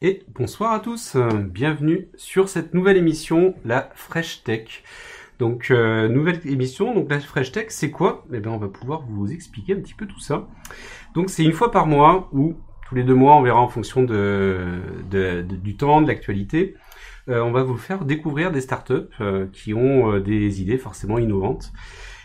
Et bonsoir à tous, bienvenue sur cette nouvelle émission, la Fresh Tech. Donc euh, nouvelle émission, donc la Fresh Tech, c'est quoi? Eh bien, on va pouvoir vous expliquer un petit peu tout ça. Donc c'est une fois par mois ou tous les deux mois, on verra en fonction du temps, de l'actualité. Euh, on va vous faire découvrir des startups euh, qui ont des idées forcément innovantes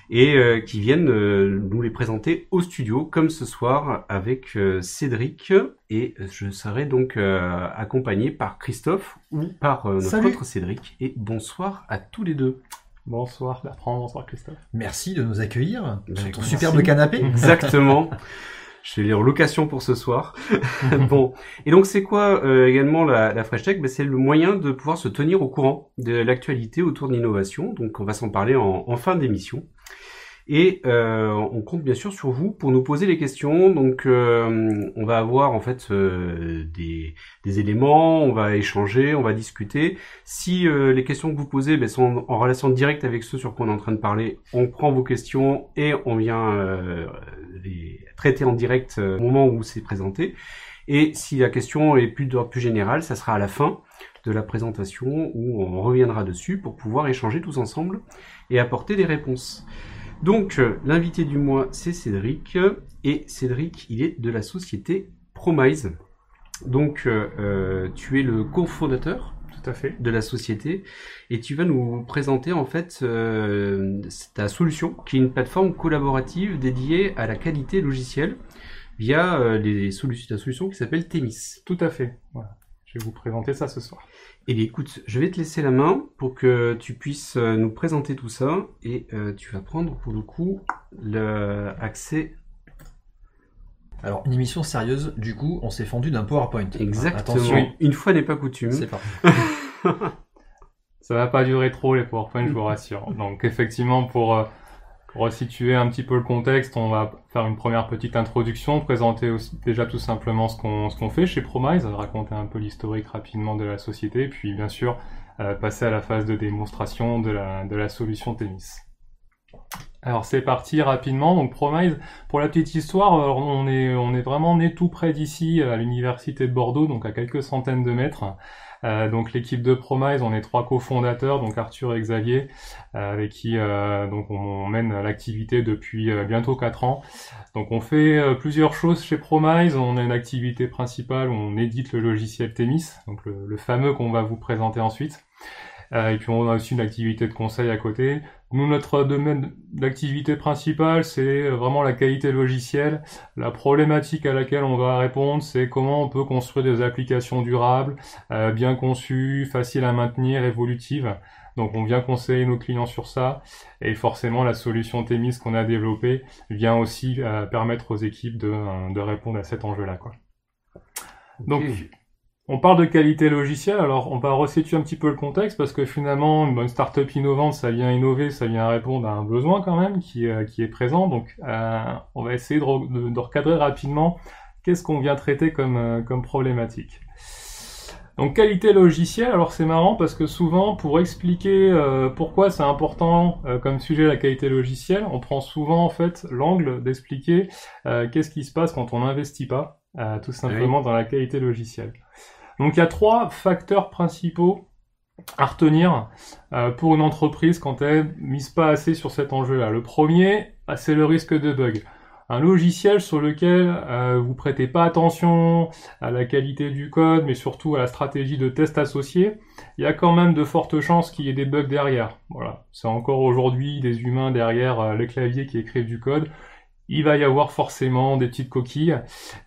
et euh, qui viennent euh, nous les présenter au studio, comme ce soir avec euh, Cédric. Et je serai donc euh, accompagné par Christophe ou par euh, notre Salut. autre Cédric. Et bonsoir à tous les deux. Bonsoir Bertrand, bonsoir Christophe. Merci de nous accueillir Ben, sur ton superbe canapé. Exactement. Je suis en location pour ce soir. bon. Et donc, c'est quoi euh, également la, la Fresh Tech? Ben, C'est le moyen de pouvoir se tenir au courant de l'actualité autour de l'innovation. Donc, on va s'en parler en, en fin d'émission. Et euh, on compte bien sûr sur vous pour nous poser les questions. Donc, euh, on va avoir en fait euh, des, des éléments, on va échanger, on va discuter. Si euh, les questions que vous posez ben, sont en relation directe avec ceux sur quoi on est en train de parler, on prend vos questions et on vient euh, les traiter en direct euh, au moment où c'est présenté. Et si la question est plus d'ordre plus général, ça sera à la fin de la présentation où on reviendra dessus pour pouvoir échanger tous ensemble et apporter des réponses. Donc, euh, l'invité du mois, c'est Cédric. Et Cédric, il est de la société Promise. Donc, euh, euh, tu es le cofondateur Tout à fait. de la société et tu vas nous présenter en fait euh, ta solution qui est une plateforme collaborative dédiée à la qualité logicielle via euh, les solutions, ta solution qui s'appelle Temis. Tout à fait. Voilà. Je vais vous présenter ça ce soir. Et bien écoute, je vais te laisser la main pour que tu puisses euh, nous présenter tout ça et euh, tu vas prendre pour le coup le accès Alors, une émission sérieuse, du coup, on s'est fendu d'un PowerPoint. exactement. Attention, Une fois n'est pas coutume. c'est parti. Ça va pas durer trop les PowerPoint, je vous rassure. Donc effectivement, pour euh, resituer un petit peu le contexte, on va faire une première petite introduction, présenter aussi déjà tout simplement ce qu'on fait chez Promise, raconter un peu l'historique rapidement de la société, puis bien sûr euh, passer à la phase de démonstration de la, de la solution Temis. Alors c'est parti rapidement. Donc Promise, pour la petite histoire, euh, on est on est vraiment né tout près d'ici à l'université de Bordeaux, donc à quelques centaines de mètres. Euh, donc l'équipe de Promise, on est trois cofondateurs, donc Arthur et Xavier, euh, avec qui euh, donc on, mène l'activité depuis bientôt quatre ans. Donc on fait plusieurs choses chez Promise. On a une activité principale où on édite le logiciel Temis, donc le, fameux qu'on va vous présenter ensuite. Et puis on a aussi une activité de conseil à côté. Nous, notre domaine d'activité principale, c'est vraiment la qualité logicielle. La problématique à laquelle on va répondre, c'est comment on peut construire des applications durables, euh, bien conçues, faciles à maintenir, évolutives. Donc on vient conseiller nos clients sur ça. Et forcément, la solution Temis qu'on a développée vient aussi euh, permettre aux équipes de, euh, de répondre à cet enjeu-là. quoi. Donc. On parle de qualité logicielle, alors on va resituer un petit peu le contexte parce que finalement, une bonne startup innovante, ça vient innover, ça vient répondre à un besoin quand même qui, euh, qui est présent. Donc, euh, on va essayer de, re- de- de recadrer rapidement qu'est-ce qu'on vient traiter comme, euh, comme problématique. Donc, qualité logicielle, alors c'est marrant parce que souvent, pour expliquer euh, pourquoi c'est important euh, comme sujet la qualité logicielle, on prend souvent en fait l'angle d'expliquer euh, qu'est-ce qui se passe quand on n'investit pas, euh, tout simplement dans la qualité logicielle. Donc il y a trois facteurs principaux à retenir euh, pour une entreprise quand elle mise pas assez sur cet enjeu-là. Le premier, bah, c'est le risque de bug. Un logiciel sur lequel euh, vous prêtez pas attention à la qualité du code, mais surtout à la stratégie de test associée, il y a quand même de fortes chances qu'il y ait des bugs derrière. Voilà, c'est encore aujourd'hui des humains derrière euh, le clavier qui écrivent du code. Il va y avoir forcément des petites coquilles.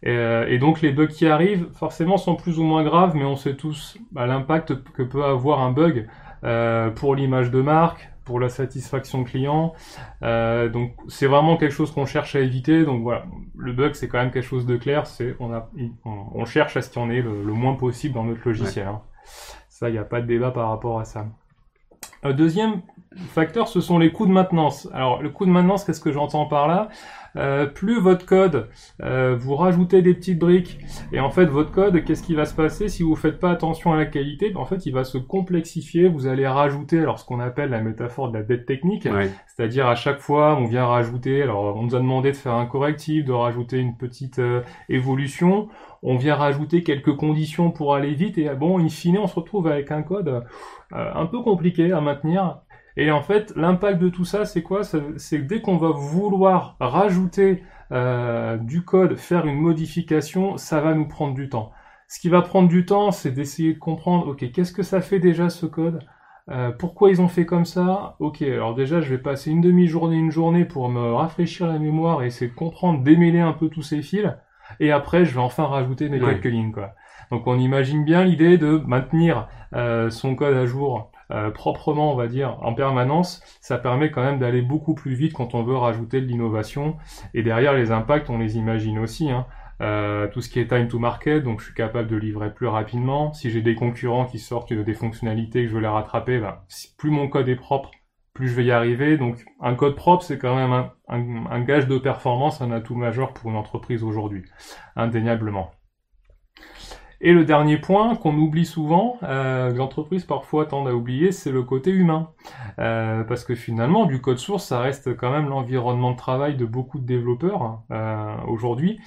Euh, et donc les bugs qui arrivent, forcément, sont plus ou moins graves, mais on sait tous bah, l'impact que peut avoir un bug euh, pour l'image de marque, pour la satisfaction client. Euh, donc c'est vraiment quelque chose qu'on cherche à éviter. Donc voilà, le bug c'est quand même quelque chose de clair. C'est on, a, on, on cherche à ce qu'il y en ait le, le moins possible dans notre logiciel. hein. Ça, il n'y a pas de débat par rapport à ça. Deuxième facteur, ce sont les coûts de maintenance. Alors le coût de maintenance, qu'est-ce que j'entends par là? Euh, plus votre code, euh, vous rajoutez des petites briques, et en fait votre code, qu'est-ce qui va se passer? Si vous faites pas attention à la qualité ben, En fait, il va se complexifier. Vous allez rajouter alors ce qu'on appelle la métaphore de la dette technique, Ouais. c'est-à-dire à chaque fois on vient rajouter. Alors on nous a demandé de faire un correctif, de rajouter une petite euh, évolution. On vient rajouter quelques conditions pour aller vite, et bon, in fine, on se retrouve avec un code un peu compliqué à maintenir. Et en fait, l'impact de tout ça, c'est quoi? C'est c'est que dès qu'on va vouloir rajouter euh, du code, faire une modification, ça va nous prendre du temps. Ce qui va prendre du temps, c'est d'essayer de comprendre, ok, qu'est-ce que ça fait déjà ce code? Euh, Pourquoi ils ont fait comme ça? Ok, alors déjà, je vais passer une demi-journée, une journée pour me rafraîchir la mémoire et essayer de comprendre, démêler un peu tous ces fils. Et après, je vais enfin rajouter mes Ouais. quelques lignes, quoi. Donc on imagine bien l'idée de maintenir euh, son code à jour euh, proprement, on va dire, en permanence, ça permet quand même d'aller beaucoup plus vite quand on veut rajouter de l'innovation. Et derrière, les impacts, on les imagine aussi. Hein. Euh, tout ce qui est time to market, donc je suis capable de livrer plus rapidement. Si j'ai des concurrents qui sortent des fonctionnalités que je veux les rattraper, ben, plus mon code est propre, plus je vais y arriver. Donc un code propre, c'est quand même un gage de performance, un atout majeur pour une entreprise aujourd'hui, indéniablement. Et le dernier point qu'on oublie souvent, euh, que l'entreprise parfois tendent à oublier, c'est le côté humain. Euh, parce que finalement, du code source, ça reste quand même l'environnement de travail de beaucoup de développeurs euh, aujourd'hui.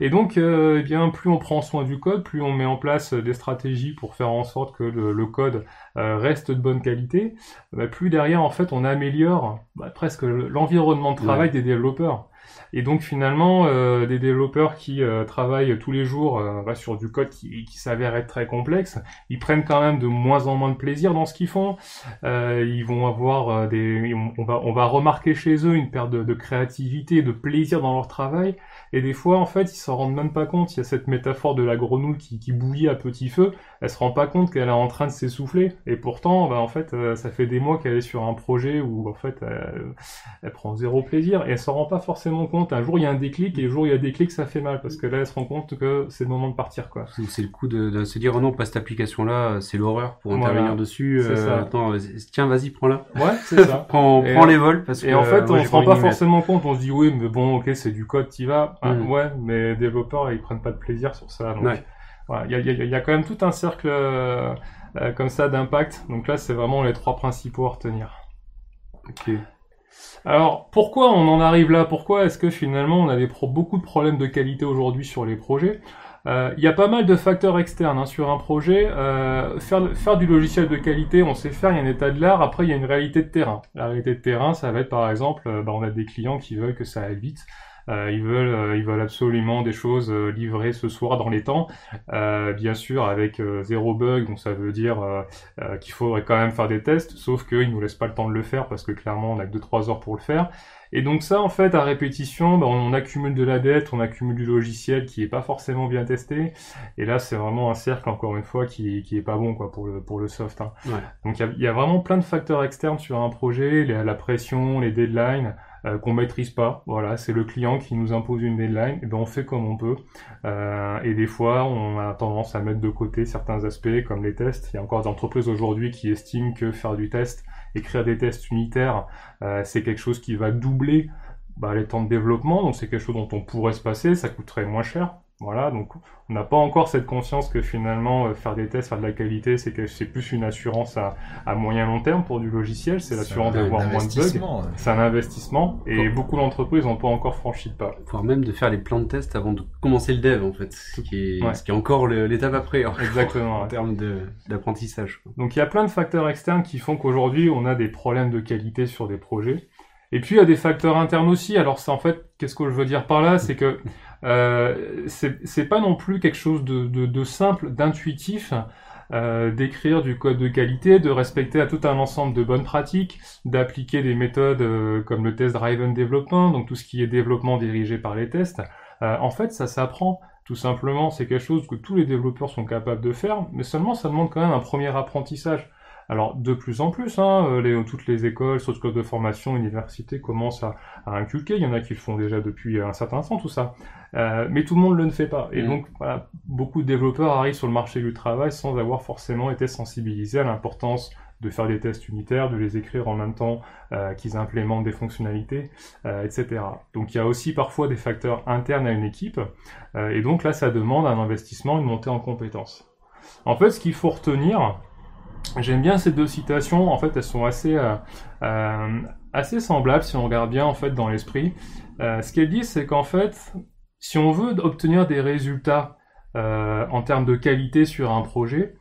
Et donc, euh, eh bien, plus on prend soin du code, plus on met en place des stratégies pour faire en sorte que le, le code euh, reste de bonne qualité, bah, plus derrière, en fait, on améliore bah, presque l'environnement de travail des développeurs. Et donc finalement, euh, des développeurs qui euh, travaillent tous les jours euh, bah, sur du code qui, s'avère être très complexe, ils prennent quand même de moins en moins de plaisir dans ce qu'ils font. Ils vont avoir des, on va, on va remarquer chez eux une perte de, de créativité, de plaisir dans leur travail. Et des fois, en fait, ils s'en rendent même pas compte. Il y a cette métaphore de la grenouille qui, qui bouillit à petit feu. Elle se rend pas compte qu'elle est en train de s'essouffler. Et pourtant, bah, en fait, euh, ça fait des mois qu'elle est sur un projet où, en fait, elle, elle prend zéro plaisir et elle s'en rend pas forcément compte. Un jour, il y a un déclic et le jour, il y a des clics, ça fait mal parce que là, elle se rend compte que c'est le moment de partir, quoi. C'est le coup de, de se dire oh non pas cette application là c'est l'horreur pour Voilà. intervenir dessus ça. attends euh, tiens vas-y prends-la Ouais, c'est ça. prends, prends euh, les vols parce que Et en fait, euh, moi, on se rend pas forcément compte. On se dit oui, mais bon, ok, c'est du code, t'y vas. Mm. ouais, mais les développeurs, ils prennent pas de plaisir sur ça. Donc, Ouais. il y a, y y quand même tout un cercle euh, euh, comme ça d'impact. Donc là, c'est vraiment les trois principaux à retenir. Ok. Alors, pourquoi on en arrive là? Pourquoi est-ce que finalement on a des pro- beaucoup de problèmes de qualité aujourd'hui sur les projets? Euh, Il y a pas mal de facteurs externes hein, sur un projet. Euh, faire, faire du logiciel de qualité, on sait faire, il y a un état de l'art. Après, il y a une réalité de terrain. La réalité de terrain, ça va être par exemple, bah, on a des clients qui veulent que ça aille vite. Euh, ils veulent, euh, ils veulent absolument des choses euh, livrées ce soir dans les temps, Euh, bien sûr avec euh, zéro bug, donc ça veut dire euh, euh, qu'il faudrait quand même faire des tests, sauf qu'ils nous laissent pas le temps de le faire parce que clairement on a que 2-3 heures pour le faire. Et donc ça, en fait, à répétition, bah, on, accumule de la dette, on accumule du logiciel qui est pas forcément bien testé. Et là, c'est vraiment un cercle, encore une fois, qui, qui est pas bon quoi pour le pour le soft. hein. Ouais. Donc il y y a vraiment plein de facteurs externes sur un projet, la, la pression, les deadlines euh, qu'on maîtrise pas. Voilà, c'est le client qui nous impose une deadline. Et ben on fait comme on peut. Euh, et des fois, on a tendance à mettre de côté certains aspects comme les tests. Il y a encore des entreprises aujourd'hui qui estiment que faire du test, écrire des tests unitaires, euh, c'est quelque chose qui va doubler bah, les temps de développement. Donc c'est quelque chose dont on pourrait se passer, ça coûterait moins cher. Voilà, donc on n'a pas encore cette conscience que finalement euh, faire des tests, faire de la qualité, c'est que c'est plus une assurance à, à moyen long terme pour du logiciel, c'est l'assurance d'avoir moins de bugs. euh. C'est un investissement et beaucoup d'entreprises n'ont pas encore franchi le pas. voire même de faire les plans de test avant de commencer le dev en fait ce qui est, Ouais. ce qui est encore l'étape après Exactement. en ouais. termes d'apprentissage. Donc il y a plein de facteurs externes qui font qu'aujourd'hui on a des problèmes de qualité sur des projets. Et puis il y a des facteurs internes aussi. Alors c'est en fait, qu'est-ce que je veux dire par là, c'est que euh, c'est pas non plus quelque chose de, de, de simple, d'intuitif. euh, d'écrire du code de qualité, de respecter à tout un ensemble de bonnes pratiques, d'appliquer des méthodes euh, comme le test driven development, donc tout ce qui est développement dirigé par les tests. Euh, en fait, ça s'apprend tout simplement. C'est quelque chose que tous les développeurs sont capables de faire, mais seulement ça demande quand même un premier apprentissage. Alors de plus en plus, hein, euh, les, toutes les écoles, sources de formation, universités commencent à, à inculquer. Il y en a qui le font déjà depuis un certain temps, tout ça. Euh, mais tout le monde ne le fait pas. Et Mm. donc, voilà, beaucoup de développeurs arrivent sur le marché du travail sans avoir forcément été sensibilisés à l'importance de faire des tests unitaires, de les écrire en même temps euh, qu'ils implémentent des fonctionnalités, euh, etc. Donc il y a aussi parfois des facteurs internes à une équipe, et donc là ça demande un investissement, une montée en compétences. En fait, ce qu'il faut retenir, j'aime bien ces deux citations, en fait elles sont assez, assez semblables si on regarde bien en fait dans l'esprit. ce qu'elles disent, c'est qu'en fait, si on veut obtenir des résultats en termes de qualité sur un projet,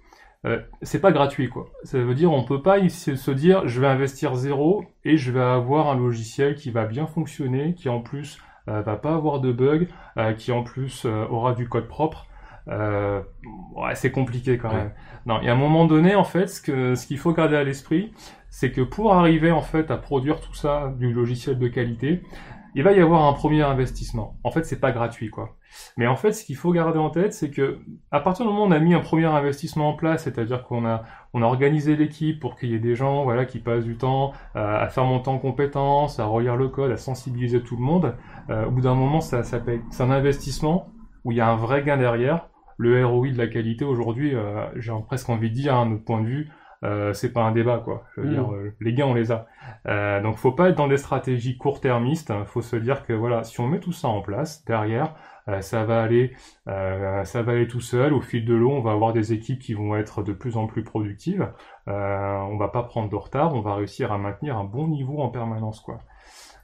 euh, c'est pas gratuit quoi. Ça veut dire on peut pas se dire je vais investir zéro et je vais avoir un logiciel qui va bien fonctionner, qui en plus euh, va pas avoir de bugs, euh, qui en plus aura du code propre. ouais, c'est compliqué quand même. Non, il y a un moment donné en fait ce que ce qu'il faut garder à l'esprit, c'est que pour arriver en fait à produire tout ça du logiciel de qualité, il va y avoir un premier investissement. En fait, c'est pas gratuit, quoi. Mais en fait, ce qu'il faut garder en tête, c'est que à partir du moment où on a mis un premier investissement en place, c'est-à-dire qu'on a on a organisé l'équipe pour qu'il y ait des gens, voilà, qui passent du temps euh, à faire monter en compétences, à relire le code, à sensibiliser tout le monde. Euh, au bout d'un moment, ça, ça paye. C'est un investissement où il y a un vrai gain derrière. Le ROI de la qualité aujourd'hui, euh, j'ai presque envie de dire, à notre point de vue, euh, c'est pas un débat quoi. Je veux mm. dire, euh, les gains on les a. Euh, donc faut pas être dans des stratégies court-termistes. Hein. Faut se dire que voilà, si on met tout ça en place derrière, ça va aller, ça va aller tout seul. Au fil de l'eau, on va avoir des équipes qui vont être de plus en plus productives. on va pas prendre de retard. On va réussir à maintenir un bon niveau en permanence quoi.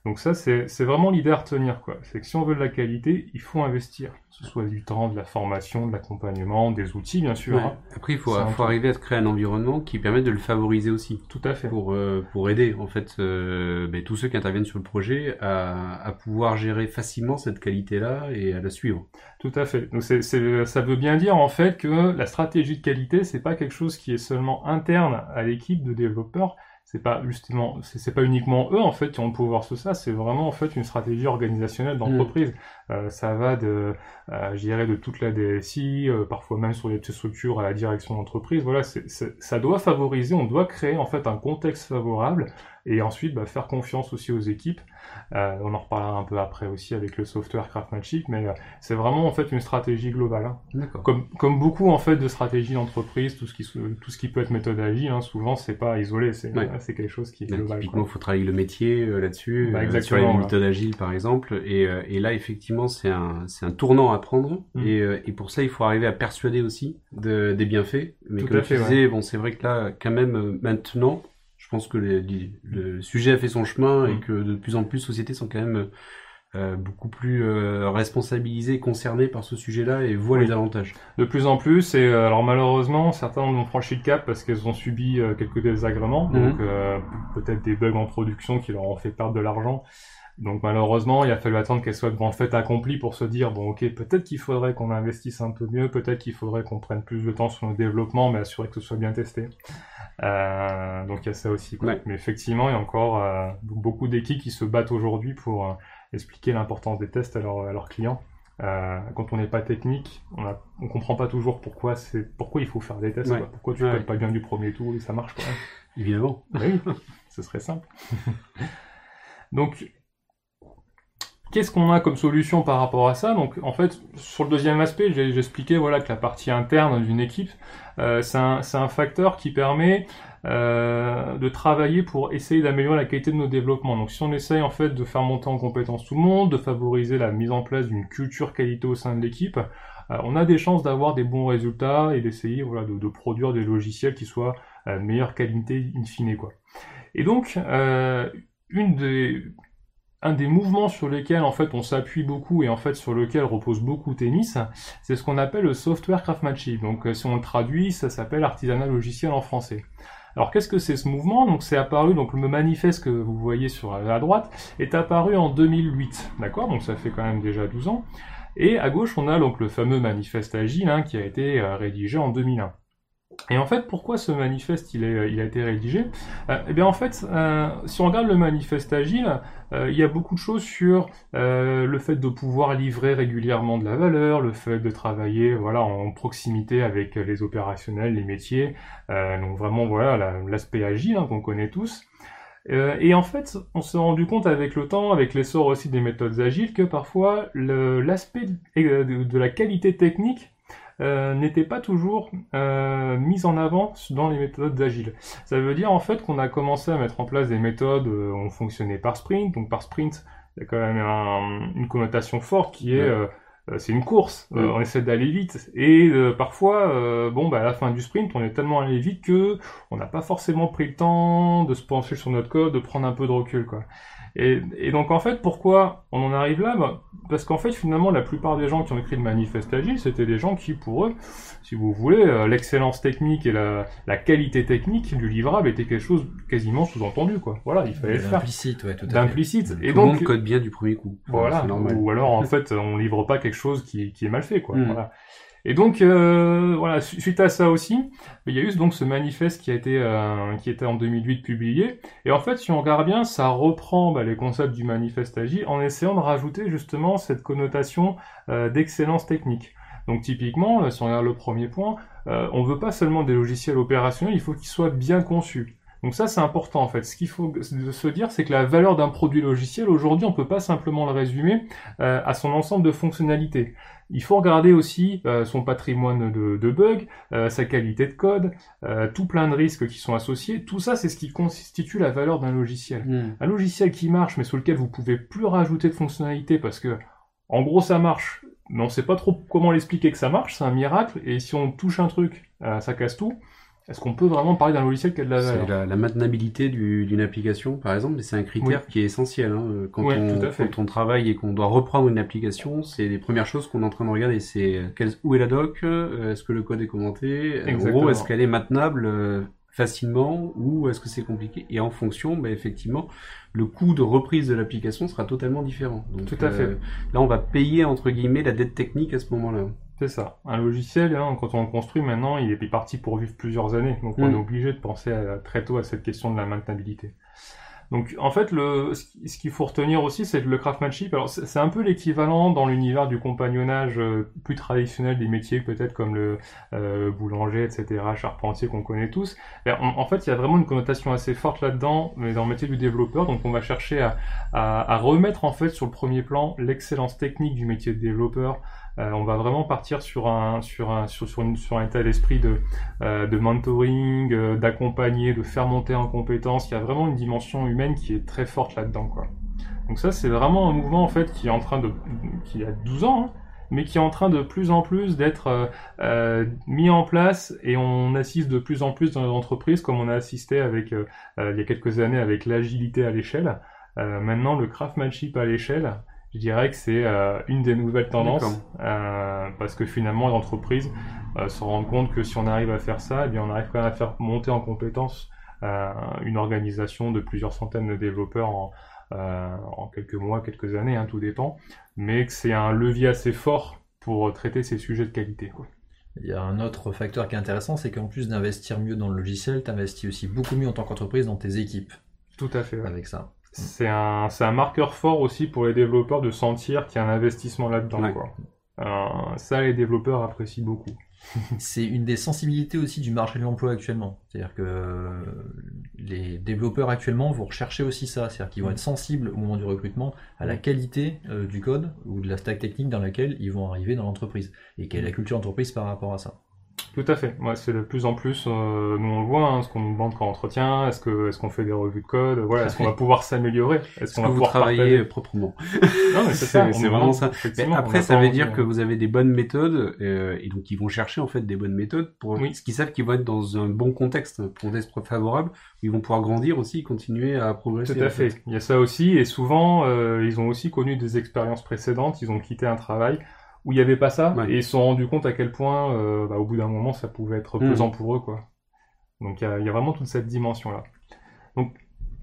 Donc ça, c'est vraiment l'idée à retenir, quoi. C'est que si on veut de la qualité, il faut investir. Que ce soit du temps, de la formation, de l'accompagnement, des outils, bien sûr. Hein. Après, il faut, faut arriver à créer un environnement qui permet de le favoriser aussi. Tout à fait. Pour, euh, pour aider, en fait, euh, ben, tous ceux qui interviennent sur le projet à, à pouvoir gérer facilement cette qualité-là et à la suivre. Tout à fait. Donc ça veut bien dire, en fait, que la stratégie de qualité, c'est pas quelque chose qui est seulement interne à l'équipe de développeurs, c'est pas justement c'est pas uniquement eux en fait qui ont le pouvoir sur ça c'est vraiment en fait une stratégie organisationnelle d'entreprise mm. Euh, ça va de euh, je dirais de toute la DSI euh, parfois même sur les petites structures à la direction d'entreprise voilà ça doit favoriser on doit créer en fait un contexte favorable et ensuite bah, faire confiance aussi aux équipes. Euh, on en reparlera un peu après aussi avec le software Craftmagic, mais euh, c'est vraiment en fait une stratégie globale. Hein. Comme, comme beaucoup en fait de stratégies d'entreprise, tout ce qui tout ce qui peut être méthode agile, hein, souvent c'est pas isolé, c'est c'est quelque chose qui est global. Typiquement, il faut travailler le métier euh, là-dessus, bah, sur les méthodes agiles par exemple, et, et là effectivement c'est un c'est un tournant à prendre, mm. et, et pour ça il faut arriver à persuader aussi de, des bienfaits. Mais comme tu disais, bon c'est vrai que là quand même maintenant je pense que le sujet a fait son chemin et mm. que de plus en plus sociétés sont quand même euh, beaucoup plus euh, responsabilisées et concernées par ce sujet-là et voient les avantages. De plus en plus, et euh, alors malheureusement, certains ont franchi le cap parce qu'elles ont subi quelques désagréments, mm. donc peut-être des bugs en production qui leur ont fait perdre de l'argent. Donc malheureusement, il a fallu attendre qu'elles soient devant fait accompli pour se dire bon ok peut-être qu'il faudrait qu'on investisse un peu mieux, peut-être qu'il faudrait qu'on prenne plus de temps sur le développement, mais assurer que ce soit bien testé. Euh, donc il y a ça aussi. Mais effectivement, il y a encore euh, beaucoup d'équipes qui se battent aujourd'hui pour euh, expliquer l'importance des tests à, leurs clients. quand on n'est pas technique, on ne comprend pas toujours pourquoi c'est pourquoi il faut faire des tests. Pourquoi tu ne pas bien du premier tour et ça marche quand même. Évidemment. oui, ce serait simple. donc Qu'est-ce qu'on a comme solution par rapport à ça Donc, en fait, sur le deuxième aspect, j'ai expliqué voilà que la partie interne d'une équipe, euh, c'est un, un, facteur qui permet euh, de travailler pour essayer d'améliorer la qualité de nos développements. Donc, si on essaye en fait de faire monter en compétence tout le monde, de favoriser la mise en place d'une culture qualité au sein de l'équipe, euh, on a des chances d'avoir des bons résultats et d'essayer voilà de, de, produire des logiciels qui soient de meilleure qualité in fine quoi. Et donc, une des un des mouvements sur lesquels en fait on s'appuie beaucoup et en fait sur lequel repose beaucoup tennis, c'est ce qu'on appelle le software craftmanship. Donc euh, si on le traduit, ça s'appelle artisanat logiciel en français. Alors qu'est-ce que c'est ce mouvement? Donc c'est apparu, donc le manifeste que vous voyez sur la droite est apparu en 2008, d'accord? Donc ça fait quand même déjà 12 ans. Et à gauche on a donc le fameux manifeste agile hein, qui a été euh, rédigé en 2001. Et en fait, pourquoi ce manifeste il, est, il a été rédigé? Euh, Eh bien, en fait, euh, si on regarde le manifeste agile, euh, il y a beaucoup de choses sur le fait de pouvoir livrer régulièrement de la valeur, le fait de travailler, voilà, en proximité avec les opérationnels, les métiers. donc vraiment, voilà, l'aspect agile hein, qu'on connaît tous. et en fait, on s'est rendu compte avec le temps, avec l'essor aussi des méthodes agiles, que parfois l'aspect de, de, la qualité technique euh, n'était pas toujours euh, mise en avant dans les méthodes agile. Ça veut dire en fait qu'on a commencé à mettre en place des méthodes, euh, on fonctionnait par sprint, donc par sprint, il y a quand même un- une connotation forte qui est euh, c'est une course, on essaie d'aller vite. Et parfois bon bah à la fin du sprint on est tellement allé vite que on n'a pas forcément pris le temps de se pencher sur notre code, de prendre un peu de recul quoi. Et, et donc en fait pourquoi on en arrive là? Bah, Parce qu'en fait finalement la plupart des gens qui ont écrit le manifeste agile c'était des gens qui pour eux, si vous voulez, euh, l'excellence technique et la, la qualité technique du livrable était quelque chose quasiment sous-entendu quoi. Voilà il fallait le faire Implicite, ouais, tout à fait. d'implicite. Et Tout le monde donc code bien du premier coup. voilà. Ou alors en fait on livre pas quelque chose qui, qui est mal fait quoi. Mm. Voilà. Et donc euh, voilà su- suite à ça aussi, il y a eu donc ce manifeste qui a été euh, qui était en 2008 publié. Et en fait si on regarde bien, ça reprend bah, les concepts du manifeste agile en essayant de rajouter justement cette connotation euh, d'excellence technique. Donc typiquement, si on regarde le premier point, on veut pas seulement des logiciels opérationnels, il faut qu'ils soient bien conçus. Donc ça, c'est important en fait. Ce qu'il faut se dire, c'est que la valeur d'un produit logiciel, aujourd'hui, on peut pas simplement le résumer euh, à son ensemble de fonctionnalités. Il faut regarder aussi euh, son patrimoine de, de bugs, euh, sa qualité de code, euh, tout plein de risques qui sont associés. Tout ça, c'est ce qui constitue la valeur d'un logiciel. Hmm. Un logiciel qui marche, mais sur lequel vous pouvez plus rajouter de fonctionnalités parce que, en gros, ça marche, mais on sait pas trop comment l'expliquer que ça marche, c'est un miracle, et si on touche un truc, euh, ça casse tout. Est-ce qu'on peut vraiment parler d'un logiciel qui a de la valeur C'est la, la maintenabilité du- d'une application, par exemple, mais c'est un critère qui est essentiel. Hein. Quand, Oui, on, quand travaille et qu'on doit reprendre une application, c'est les premières choses qu'on est en train de regarder. C'est euh, où est la doc, euh, est-ce que le code est commenté, Euh, en gros, est-ce qu'elle est maintenable facilement ou est-ce que c'est compliqué? Et en fonction, bah, effectivement, le coût de reprise de l'application sera totalement différent. Donc, Tout à fait. là, on va payer entre guillemets la dette technique à ce moment-là. C'est ça. Un logiciel, hein, quand on le construit maintenant, il est parti pour vivre plusieurs années. Donc on Mm. est obligé de penser à- très tôt à cette question de la maintenabilité. Donc en fait, le, ce qui- ce qu'il faut retenir aussi, c'est que le craftsmanship, alors c'est un peu l'équivalent dans l'univers du compagnonnage euh, plus traditionnel des métiers, peut-être comme le euh, boulanger, etc., charpentier qu'on connaît tous. En, en fait, il y a vraiment une connotation assez forte là-dedans, mais dans le métier du développeur. Donc on va chercher à, à, à remettre en fait sur le premier plan l'excellence technique du métier de développeur. Euh, on va vraiment partir sur un sur un sur, sur, une- sur un état d'esprit de euh, de mentoring, euh, d'accompagner, de faire monter en compétences. Il y a vraiment une dimension humaine qui est très forte là-dedans. Donc ça, c'est vraiment un mouvement en fait qui est en train de qui a 12 ans, hein, mais qui est en train de plus en plus d'être mis en place et on assiste de plus en plus dans les entreprises, comme on a assisté avec il y a quelques années avec l'agilité à l'échelle. Maintenant, le craftsmanship à l'échelle, je dirais que c'est euh, une des nouvelles tendances, euh, parce que finalement, les entreprises euh, se rendent compte que si on arrive à faire ça, eh bien, on arrive quand même à faire monter en compétence euh, une organisation de plusieurs centaines de développeurs en, euh, en quelques mois, quelques années, hein, tout dépend, mais que c'est un levier assez fort pour traiter ces sujets de qualité. Quoi. Il y a un autre facteur qui est intéressant, c'est qu'en plus d'investir mieux dans le logiciel, tu investis aussi beaucoup mieux en tant qu'entreprise dans tes équipes Tout à fait. ouais. avec ça. C'est un, c'est un marqueur fort aussi pour les développeurs de sentir qu'il y a un investissement là-dedans. Ouais. Euh, ça, les développeurs apprécient beaucoup. C'est une des sensibilités aussi du marché de l'emploi actuellement. C'est-à-dire que les développeurs actuellement vont rechercher aussi ça. C'est-à-dire qu'ils vont être sensibles au moment du recrutement à la qualité euh, du code ou de la stack technique dans laquelle ils vont arriver dans l'entreprise. Et quelle est la culture d'entreprise par rapport à ça. Tout à fait. Ouais, c'est de plus en plus, euh, nous on le voit, hein, ce qu'on nous demande quand on entretient, est-ce que est-ce qu'on fait des revues de code, voilà, est-ce qu'on va pouvoir s'améliorer, est-ce Est-ce qu'on va vous pouvoir travaillez partager proprement? Non, mais c'est ça. c'est vraiment ça. Mais après, ça veut dire euh, que vous avez des bonnes méthodes, euh, et donc ils vont chercher en fait des bonnes méthodes pour Oui. ce qu'ils savent qu'ils vont être dans un bon contexte, un contexte favorable, où ils vont pouvoir grandir aussi, continuer à progresser. Tout à en fait. Il y a ça aussi, et souvent, euh, ils ont aussi connu des expériences précédentes, ils ont quitté un travail où il n'y avait pas ça, Ouais. et ils se sont rendus compte à quel point, euh, bah, au bout d'un moment, ça pouvait être Mm. pesant pour eux, quoi. Donc il y a, il y a vraiment toute cette dimension-là. Donc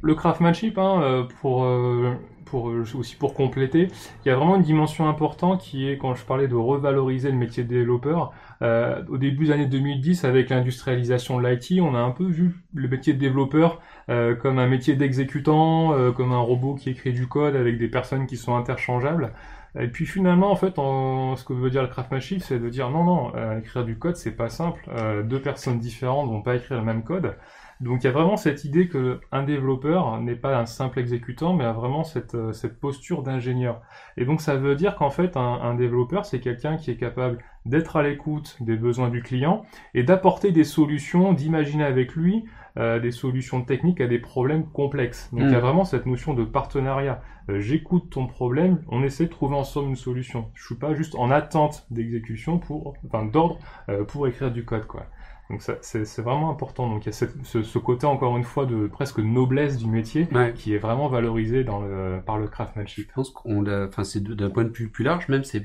le craftsmanship, hein, euh, pour, euh, pour aussi pour compléter, il y a vraiment une dimension importante qui est quand je parlais de revaloriser le métier de développeur. Euh, au début des années 2010, avec l'industrialisation de l'IT, on a un peu vu le métier de développeur euh, comme un métier d'exécutant, euh, comme un robot qui écrit du code avec des personnes qui sont interchangeables. Et puis finalement, en fait, ce que veut dire le craftsmanship, c'est de dire non, non, euh, écrire du code, c'est pas simple. Euh, deux personnes différentes vont pas écrire le même code. Donc il y a vraiment cette idée que un développeur n'est pas un simple exécutant, mais a vraiment cette, euh, cette posture d'ingénieur. Et donc ça veut dire qu'en fait, un développeur, c'est quelqu'un qui est capable d'être à l'écoute des besoins du client et d'apporter des solutions, d'imaginer avec lui euh, des solutions techniques à des problèmes complexes. Donc il y a Mm. vraiment cette notion de partenariat. Euh, J'écoute ton problème, on essaie de trouver ensemble une solution. Je suis pas juste en attente d'exécution pour, enfin d'ordre euh, pour écrire du code quoi. Donc ça c'est vraiment important. Donc il y a cette- ce, ce côté encore une fois de presque noblesse du métier Ouais. qui est vraiment valorisé dans le, par le craftsmanship. Je pense qu'on enfin c'est d'un point de vue plus large même, c'est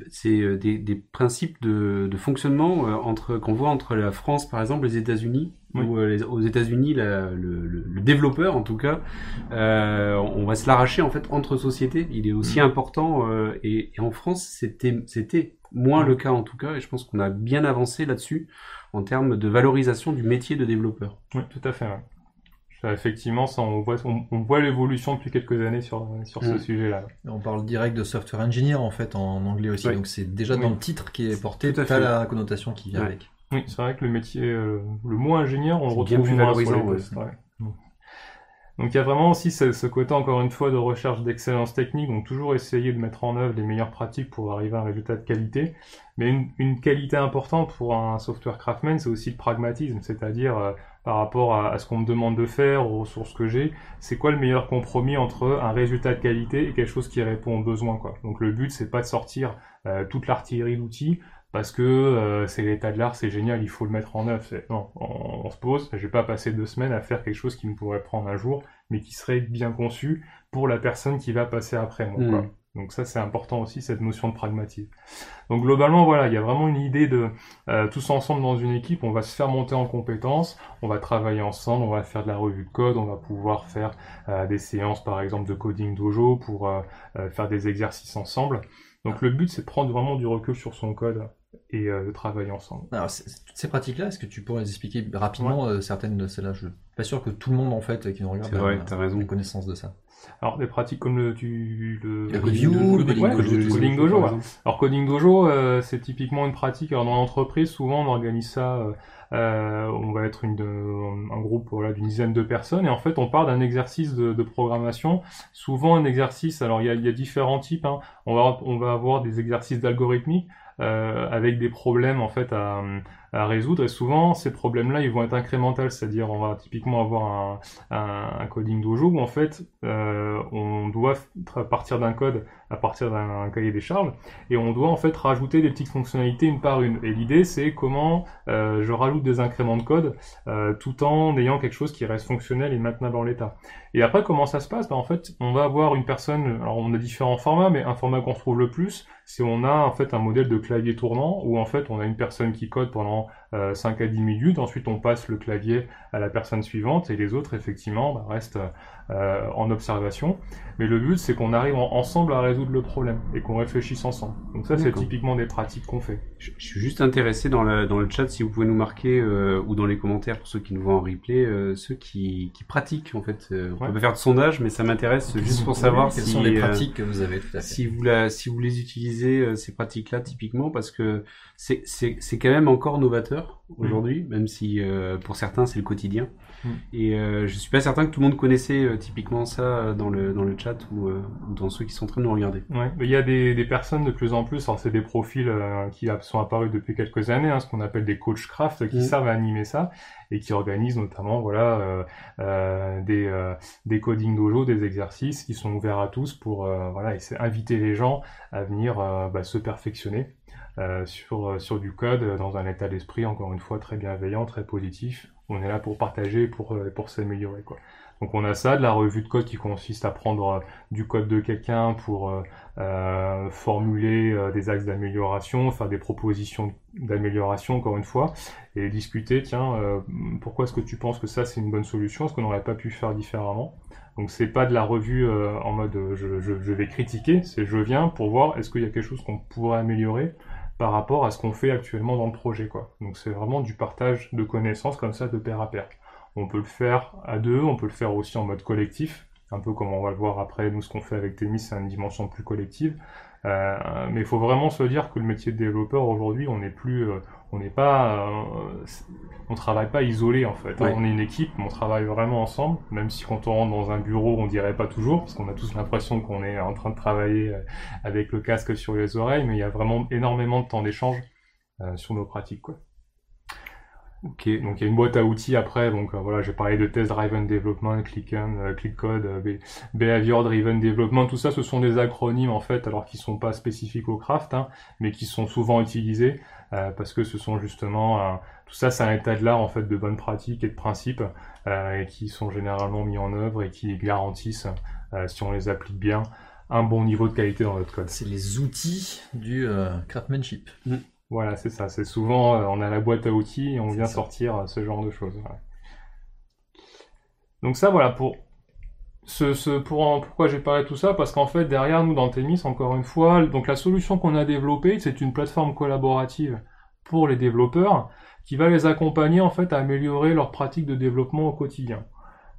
des, des principes de, de fonctionnement entre qu'on voit entre la France par exemple, les États-Unis. Oui. Où, euh, les- aux États-Unis, le, le- le développeur en tout cas, euh, on va se l'arracher en fait entre sociétés. Il est aussi Mm. important euh, et, et en France c'était c'était moins le cas en tout cas et je pense qu'on a bien avancé là-dessus en termes de valorisation du métier de développeur. Oui, tout à fait. ouais. Effectivement, ça, on voit, on, on voit l'évolution depuis quelques années sur, sur ce Mm. sujet-là. On parle direct de software engineer en fait en anglais aussi, donc c'est déjà Oui. dans le titre qui est porté, Tout à t'as fait. la connotation qui vient avec. Oui, c'est vrai que le métier, euh, le mot ingénieur, on le retrouve plus valorisant, ouais. Mm. Donc il y a vraiment aussi ce, ce côté, encore une fois, de recherche d'excellence technique, donc toujours essayer de mettre en œuvre les meilleures pratiques pour arriver à un résultat de qualité. Mais une, une qualité importante pour un software craftsman, c'est aussi le pragmatisme, c'est-à-dire euh, par rapport à, à ce qu'on me demande de faire, aux ressources que j'ai, c'est quoi le meilleur compromis entre un résultat de qualité et quelque chose qui répond aux besoins, quoi. Donc le but, c'est pas de sortir euh, toute l'artillerie d'outils, parce que euh, c'est l'état de l'art, c'est génial, il faut le mettre en œuvre. Non, on, on se pose, je vais pas passer deux semaines à faire quelque chose qui me pourrait prendre un jour, mais qui serait bien conçu pour la personne qui va passer après moi. Mm. quoi. Donc ça, c'est important aussi, cette notion de pragmatisme. Donc globalement, voilà, il y a vraiment une idée de euh, tous ensemble dans une équipe, on va se faire monter en compétences, on va travailler ensemble, on va faire de la revue de code, on va pouvoir faire euh, des séances, par exemple, de coding dojo pour euh, euh, faire des exercices ensemble. Donc le but, c'est de prendre vraiment du recul sur son code et euh, de travailler ensemble. Alors, toutes ces pratiques-là, est-ce que tu pourrais les expliquer rapidement euh, certaines de celles-là? Je suis pas sûr que tout le monde en fait qui nous regarde C'est vrai, a- t'as raison. ait connaissance de ça. Alors des pratiques comme le tu le, Le review, le coding ouais, dojo, le coding dojo, ouais. Alors coding dojo, euh, c'est typiquement une pratique. Alors dans l'entreprise, souvent on organise ça. euh, euh, on va être une, de- un groupe voilà, d'une dizaine de personnes et en fait on part d'un exercice de, de programmation. Souvent un exercice. Alors il y a, il y a différents types. Hein. On va on va avoir des exercices d'algorithmique avec des problèmes en fait à, à résoudre et souvent ces problèmes-là ils vont être incrémentales, c'est-à-dire on va typiquement avoir un, un, coding dojo où en fait euh, on doit partir d'un code à partir d'un cahier des charges et on doit en fait rajouter des petites fonctionnalités une par une. Et l'idée c'est comment euh, je rajoute des incréments de code euh, tout en ayant quelque chose qui reste fonctionnel et maintenable en l'état. Et après comment ça se passe? Ben, En fait on va avoir une personne, alors on a différents formats, mais un format qu'on retrouve le plus, c'est on a en fait un modèle de clavier tournant où en fait on a une personne qui code pendant euh, 5 à 10 minutes, ensuite on passe le clavier à la personne suivante et les autres effectivement bah, restent euh, en observation. Mais le but c'est qu'on arrive en- ensemble à résoudre le problème et qu'on réfléchisse ensemble. Donc ça c'est typiquement des pratiques qu'on fait. Je, je suis juste intéressé dans, la, dans le chat si vous pouvez nous marquer euh, ou dans les commentaires pour ceux qui nous voient en replay, euh, ceux qui, qui pratiquent en fait. Euh, on Ouais. peut pas faire de sondage, mais ça m'intéresse juste pour savoir Quelles si, sont les euh, pratiques que vous avez tout à fait si vous la, si vous les utilisez euh, ces pratiques-là typiquement parce que c'est c'est c'est quand même encore novateur aujourd'hui, même si euh, pour certains c'est le quotidien. Mm. Et euh, je suis pas certain que tout le monde connaissait euh, typiquement ça euh, dans le dans le chat ou, euh, ou dans ceux qui sont en train de nous regarder. Ouais, mais il y a des, des personnes de plus en plus, alors c'est des profils euh, qui sont apparus depuis quelques années, hein, ce qu'on appelle des coach craft, qui Mm. savent animer ça et qui organisent notamment voilà euh, euh, des euh, des coding dojo, des exercices qui sont ouverts à tous pour euh, voilà inviter les gens à venir euh, bah, se perfectionner euh, sur euh, sur du code euh, dans un état d'esprit encore une fois très bienveillant, très positif. On est là pour partager, pour pour s'améliorer quoi. Donc on a ça, de la revue de code qui consiste à prendre du code de quelqu'un pour euh, formuler des axes d'amélioration, faire des propositions d'amélioration encore une fois, et discuter, tiens, euh, pourquoi est-ce que tu penses que ça c'est une bonne solution, est-ce qu'on n'aurait pas pu faire différemment? Donc c'est pas de la revue euh, en mode je, je, je vais critiquer, c'est je viens pour voir est-ce qu'il y a quelque chose qu'on pourrait améliorer? Par rapport à ce qu'on fait actuellement dans le projet quoi. Donc c'est vraiment du partage de connaissances comme ça de pair à pair. On peut le faire à deux, on peut le faire aussi en mode collectif, un peu comme on va le voir après, nous ce qu'on fait avec Témis, c'est une dimension plus collective. Euh, mais il faut vraiment se dire que le métier de développeur aujourd'hui, on n'est plus, euh, on n'est pas, euh, on travaille pas isolé en fait. Ouais. On est une équipe, mais on travaille vraiment ensemble, même si quand on rentre dans un bureau, on dirait pas toujours, parce qu'on a tous l'impression qu'on est en train de travailler euh, avec le casque sur les oreilles, mais il y a vraiment énormément de temps d'échange. sur nos pratiques. Quoi. Ok. Donc il y a une boîte à outils après, donc euh, voilà, j'ai parlé de test driven development, click, euh, click code, euh, behavior driven development, tout ça ce sont des acronymes en fait, alors qui sont pas spécifiques au craft, hein, mais qui sont souvent utilisés parce que ce sont justement tout ça, c'est un état de l'art en fait de bonnes pratiques et de principes et qui sont généralement mis en œuvre et qui garantissent, si on les applique bien, un bon niveau de qualité dans notre code. C'est les outils du craftsmanship. Mm. Voilà, c'est ça. C'est souvent, euh, on a la boîte à outils et on vient sortir euh, ce genre de choses. Donc ça, voilà, pour ce, pour, pourquoi j'ai parlé de tout ça? Parce qu'en fait, derrière nous, dans Temis, encore une fois, donc la solution qu'on a développée, c'est une plateforme collaborative pour les développeurs qui va les accompagner en fait à améliorer leurs pratiques de développement au quotidien.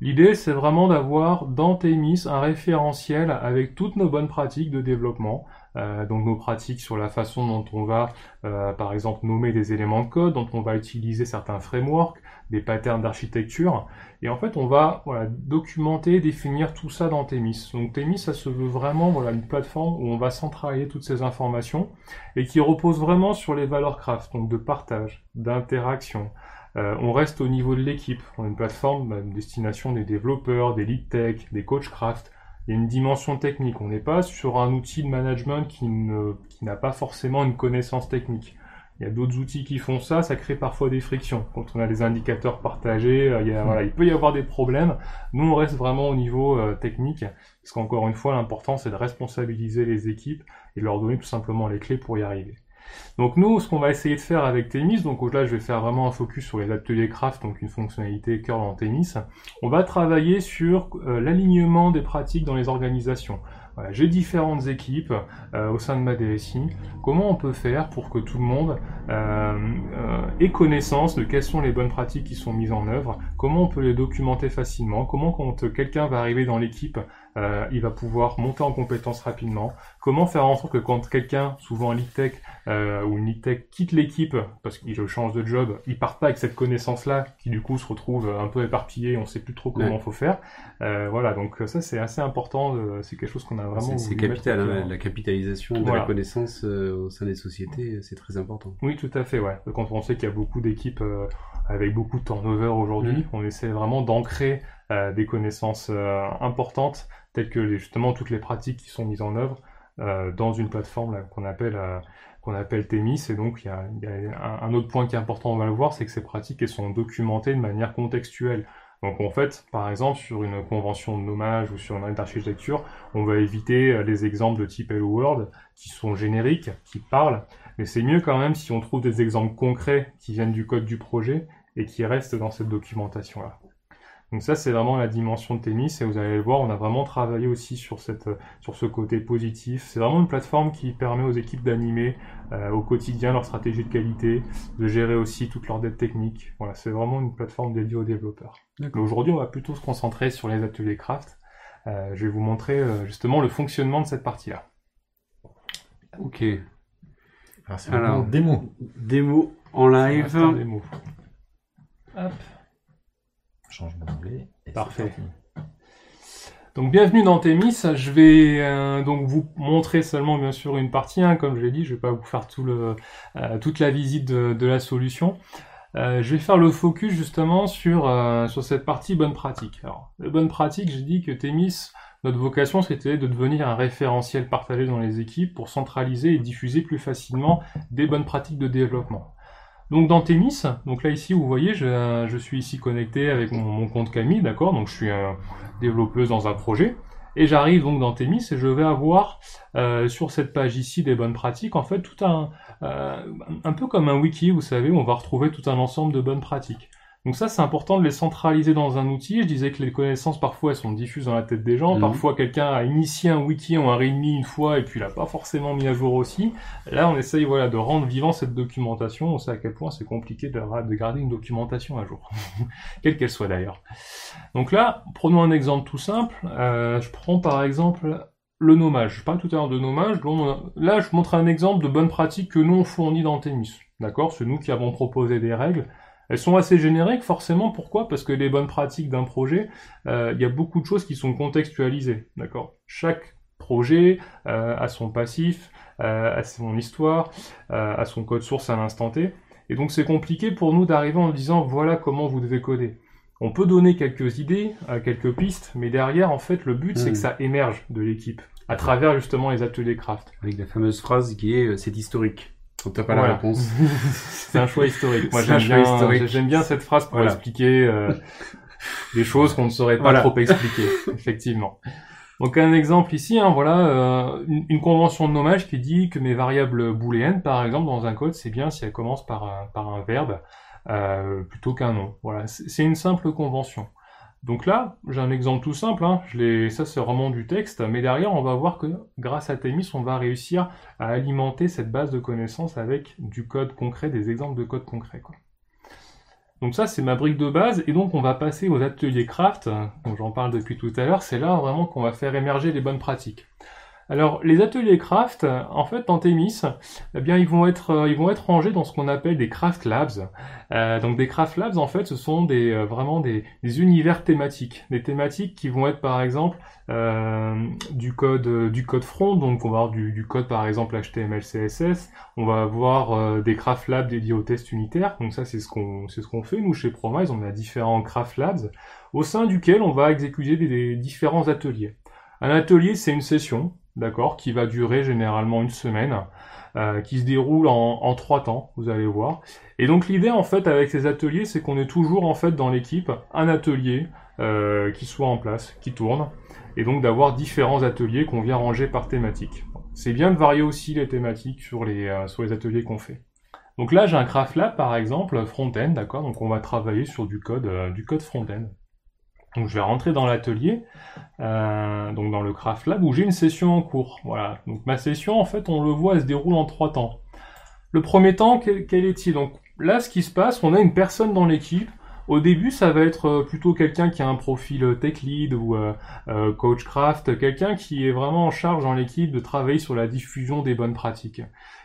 L'idée, c'est vraiment d'avoir dans Temis un référentiel avec toutes nos bonnes pratiques de développement, euh, donc nos pratiques sur la façon dont on va, euh, par exemple, nommer des éléments de code, dont on va utiliser certains frameworks, des patterns d'architecture, et en fait on va documenter, définir tout ça dans Temis. Donc Temis, ça se veut vraiment voilà, une plateforme où on va centraliser toutes ces informations et qui repose vraiment sur les valeurs craft, donc de partage, d'interaction, euh, on reste au niveau de l'équipe. On a une plateforme à destination des développeurs, des lead tech, des coach craft il y a une dimension technique. On n'est pas sur un outil de management qui n'a pas forcément une connaissance technique. Il y a d'autres outils qui font ça, ça crée parfois des frictions. Quand on a des indicateurs partagés, euh, il, il peut y avoir des problèmes. Nous, on reste vraiment au niveau euh, technique, parce qu'encore une fois, l'important, c'est de responsabiliser les équipes et leur donner tout simplement les clés pour y arriver. Donc nous, ce qu'on va essayer de faire avec Temis, donc là je vais faire vraiment un focus sur les ateliers craft, donc une fonctionnalité cœur dans Temis, on va travailler sur euh, l'alignement des pratiques dans les organisations. J'ai différentes équipes euh, au sein de ma DSI. Comment on peut faire pour que tout le monde euh, ait connaissance de quelles sont les bonnes pratiques qui sont mises en œuvre? Comment on peut les documenter facilement? Comment quand quelqu'un va arriver dans l'équipe, il va pouvoir monter en compétence rapidement Comment faire en sorte que quand quelqu'un, souvent un lead tech euh, ou une lead tech, quitte l'équipe parce qu'il change de job, il part pas avec cette connaissance-là, qui du coup se retrouve un peu éparpillé, on sait plus trop comment il faut faire. Euh, voilà, donc ça c'est assez important, c'est quelque chose qu'on a vraiment. C'est capital, hein, la capitalisation de la connaissance euh, au sein des sociétés, c'est très important. Oui, tout à fait, ouais. Quand on sait qu'il y a beaucoup d'équipes euh, avec beaucoup de turnover aujourd'hui, mm. on essaie vraiment d'ancrer euh, des connaissances importantes, telles que justement toutes les pratiques qui sont mises en œuvre. Euh, dans une plateforme qu'on appelle euh, appelle. Et donc, il y a, un, autre point qui est important, on va le voir, c'est que ces pratiques sont documentées de manière contextuelle. Donc en fait, par exemple, sur une convention de nommage ou sur une règle d'architecture, on va éviter euh, les exemples de type Hello World qui sont génériques, qui parlent, mais c'est mieux quand même si on trouve des exemples concrets qui viennent du code du projet et qui restent dans cette documentation-là. Donc ça, c'est vraiment la dimension de tennis et vous allez le voir, on a vraiment travaillé aussi sur, cette, sur ce côté positif. C'est vraiment une plateforme qui permet aux équipes d'animer euh, au quotidien leur stratégie de qualité, de gérer aussi toute leur dette technique. Voilà, c'est vraiment une plateforme dédiée aux développeurs. Aujourd'hui, on va plutôt se concentrer sur les ateliers craft. Euh, je vais vous montrer euh, justement le fonctionnement de cette partie-là. Ok. Alors, c'est Alors démo. Démo en live. Démo. Hop d'anglais. Parfait. Donc bienvenue dans Temis. Je vais euh, donc vous montrer seulement bien sûr une partie, hein, comme je l'ai dit, je vais pas vous faire tout le, euh, toute la visite de, la solution. Euh, je vais faire le focus justement sur, sur cette partie bonne pratique. Alors, les bonnes pratiques, j'ai dit que Temis, notre vocation c'était de devenir un référentiel partagé dans les équipes pour centraliser et diffuser plus facilement des bonnes pratiques de développement. Donc dans Temis, donc là ici vous voyez, je, suis ici connecté avec mon, compte Camille, d'accord? Donc je suis un développeuse dans un projet. Et j'arrive donc dans Temis et je vais avoir euh, sur cette page ici des bonnes pratiques, en fait tout un, euh, un peu comme un wiki, vous savez, où on va retrouver tout un ensemble de bonnes pratiques. Donc ça, c'est important de les centraliser dans un outil. Je disais que les connaissances, parfois, elles sont diffuses dans la tête des gens. Mhm. Parfois, quelqu'un a initié un wiki ou un readme une fois et puis l'a pas forcément mis à jour aussi. Là, on essaye voilà, de rendre vivant cette documentation. On sait à quel point c'est compliqué de, de, garder une documentation à jour. Quelle qu'elle soit d'ailleurs. Donc là, prenons un exemple tout simple. Euh, je prends par exemple le nommage. Je parle tout à l'heure de nommage. Là, je montre un exemple de bonne pratique que nous, on fournit dans Tennis. D'accord? C'est nous qui avons proposé des règles. Elles sont assez génériques, forcément. Pourquoi? Parce que les bonnes pratiques d'un projet, euh, il y a beaucoup de choses qui sont contextualisées. D'accord? Chaque projet, à son passif, à son histoire, à son code source à l'instant T. Et donc c'est compliqué pour nous d'arriver en disant voilà comment vous devez coder. On peut donner quelques idées, quelques pistes, mais derrière, en fait, le but, c'est que hmm. ça émerge de l'équipe à travers justement les ateliers craft. Avec la fameuse phrase qui est c'est historique. T'as pas la réponse. c'est un choix historique. Moi, j'aime bien, j'aime bien cette phrase pour expliquer euh, des choses qu'on ne saurait pas trop expliquer, effectivement. Donc un exemple ici, hein, voilà, euh, une, convention de nommage qui dit que mes variables booléennes, par exemple, dans un code, c'est bien si elles commencent par un, par un verbe euh, plutôt qu'un nom. Voilà, c'est une simple convention. Donc là, j'ai un exemple tout simple, hein. ça c'est vraiment du texte, mais derrière on va voir que grâce à Temis, on va réussir à alimenter cette base de connaissances avec du code concret, des exemples de code concret. Donc ça c'est ma brique de base, et donc on va passer aux ateliers craft, dont j'en parle depuis tout à l'heure, c'est là vraiment qu'on va faire émerger les bonnes pratiques. Alors, les ateliers craft, en fait, dans Temis, eh bien, ils vont être, euh, ils vont être rangés dans ce qu'on appelle des craft labs. Euh, donc, des craft labs, en fait, ce sont des, euh, vraiment des, univers thématiques. Des thématiques qui vont être, par exemple, du code, du code front. Donc, on va avoir du, code, par exemple, HTML, CSS. On va avoir des craft labs dédiés aux tests unitaires. Donc, ça, c'est ce qu'on, c'est ce qu'on fait. Nous, chez Promise, on a différents craft labs au sein duquel on va exécuter des différents ateliers. Un atelier, c'est une session d'accord, qui va durer généralement une semaine, euh, qui se déroule en, trois temps, vous allez voir. Et donc l'idée en fait avec ces ateliers, c'est qu'on est toujours en fait dans l'équipe un atelier euh, qui soit en place, qui tourne, et donc d'avoir différents ateliers qu'on vient ranger par thématique. C'est bien de varier aussi les thématiques sur les, euh, ateliers qu'on fait. Donc là, j'ai un craft lab par exemple, front-end, d'accord, donc on va travailler sur du code, du code front-end. Donc je vais rentrer dans l'atelier, euh, donc dans le Craft Lab où j'ai une session en cours. Voilà. Donc ma session, en fait, on le voit, elle se déroule en trois temps. Le premier temps, quel, est-il? Donc là, ce qui se passe, on a une personne dans l'équipe. Au début, ça va être euh, plutôt quelqu'un qui a un profil euh, tech lead ou coach craft, quelqu'un qui est vraiment en charge dans l'équipe de travailler sur la diffusion des bonnes pratiques.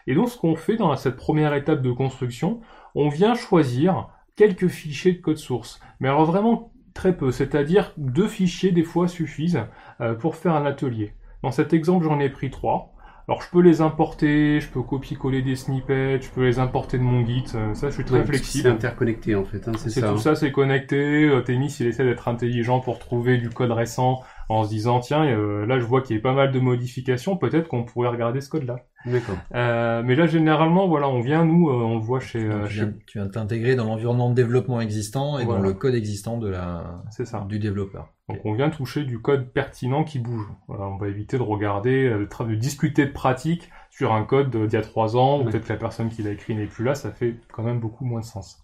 Et donc, ce qu'on fait dans cette première étape de construction, on vient choisir quelques fichiers de code source. Mais alors vraiment Très peu, c'est-à-dire deux fichiers des fois suffisent euh, pour faire un atelier. Dans cet exemple, j'en ai pris trois. Alors je peux les importer, je peux copier-coller des snippets, je peux les importer de mon Git, euh, ça je suis très flexible. C'est interconnecté en fait, hein, c'est ça. Tout ça c'est connecté, euh, Témis il essaie d'être intelligent pour trouver du code récent en se disant tiens là je vois qu'il y a pas mal de modifications, peut-être qu'on pourrait regarder ce code là. D'accord. Euh, mais là, généralement, voilà, on vient, nous, euh, on le voit chez... Euh, tu, viens, t'intégrer dans l'environnement de développement existant et dans le code existant de la, ça. du développeur. Donc on vient toucher du code pertinent qui bouge. Voilà, on va éviter de regarder, de, de discuter de pratique sur un code d'il y a trois ans, ou peut-être que la personne qui l'a écrit n'est plus là, ça fait quand même beaucoup moins de sens.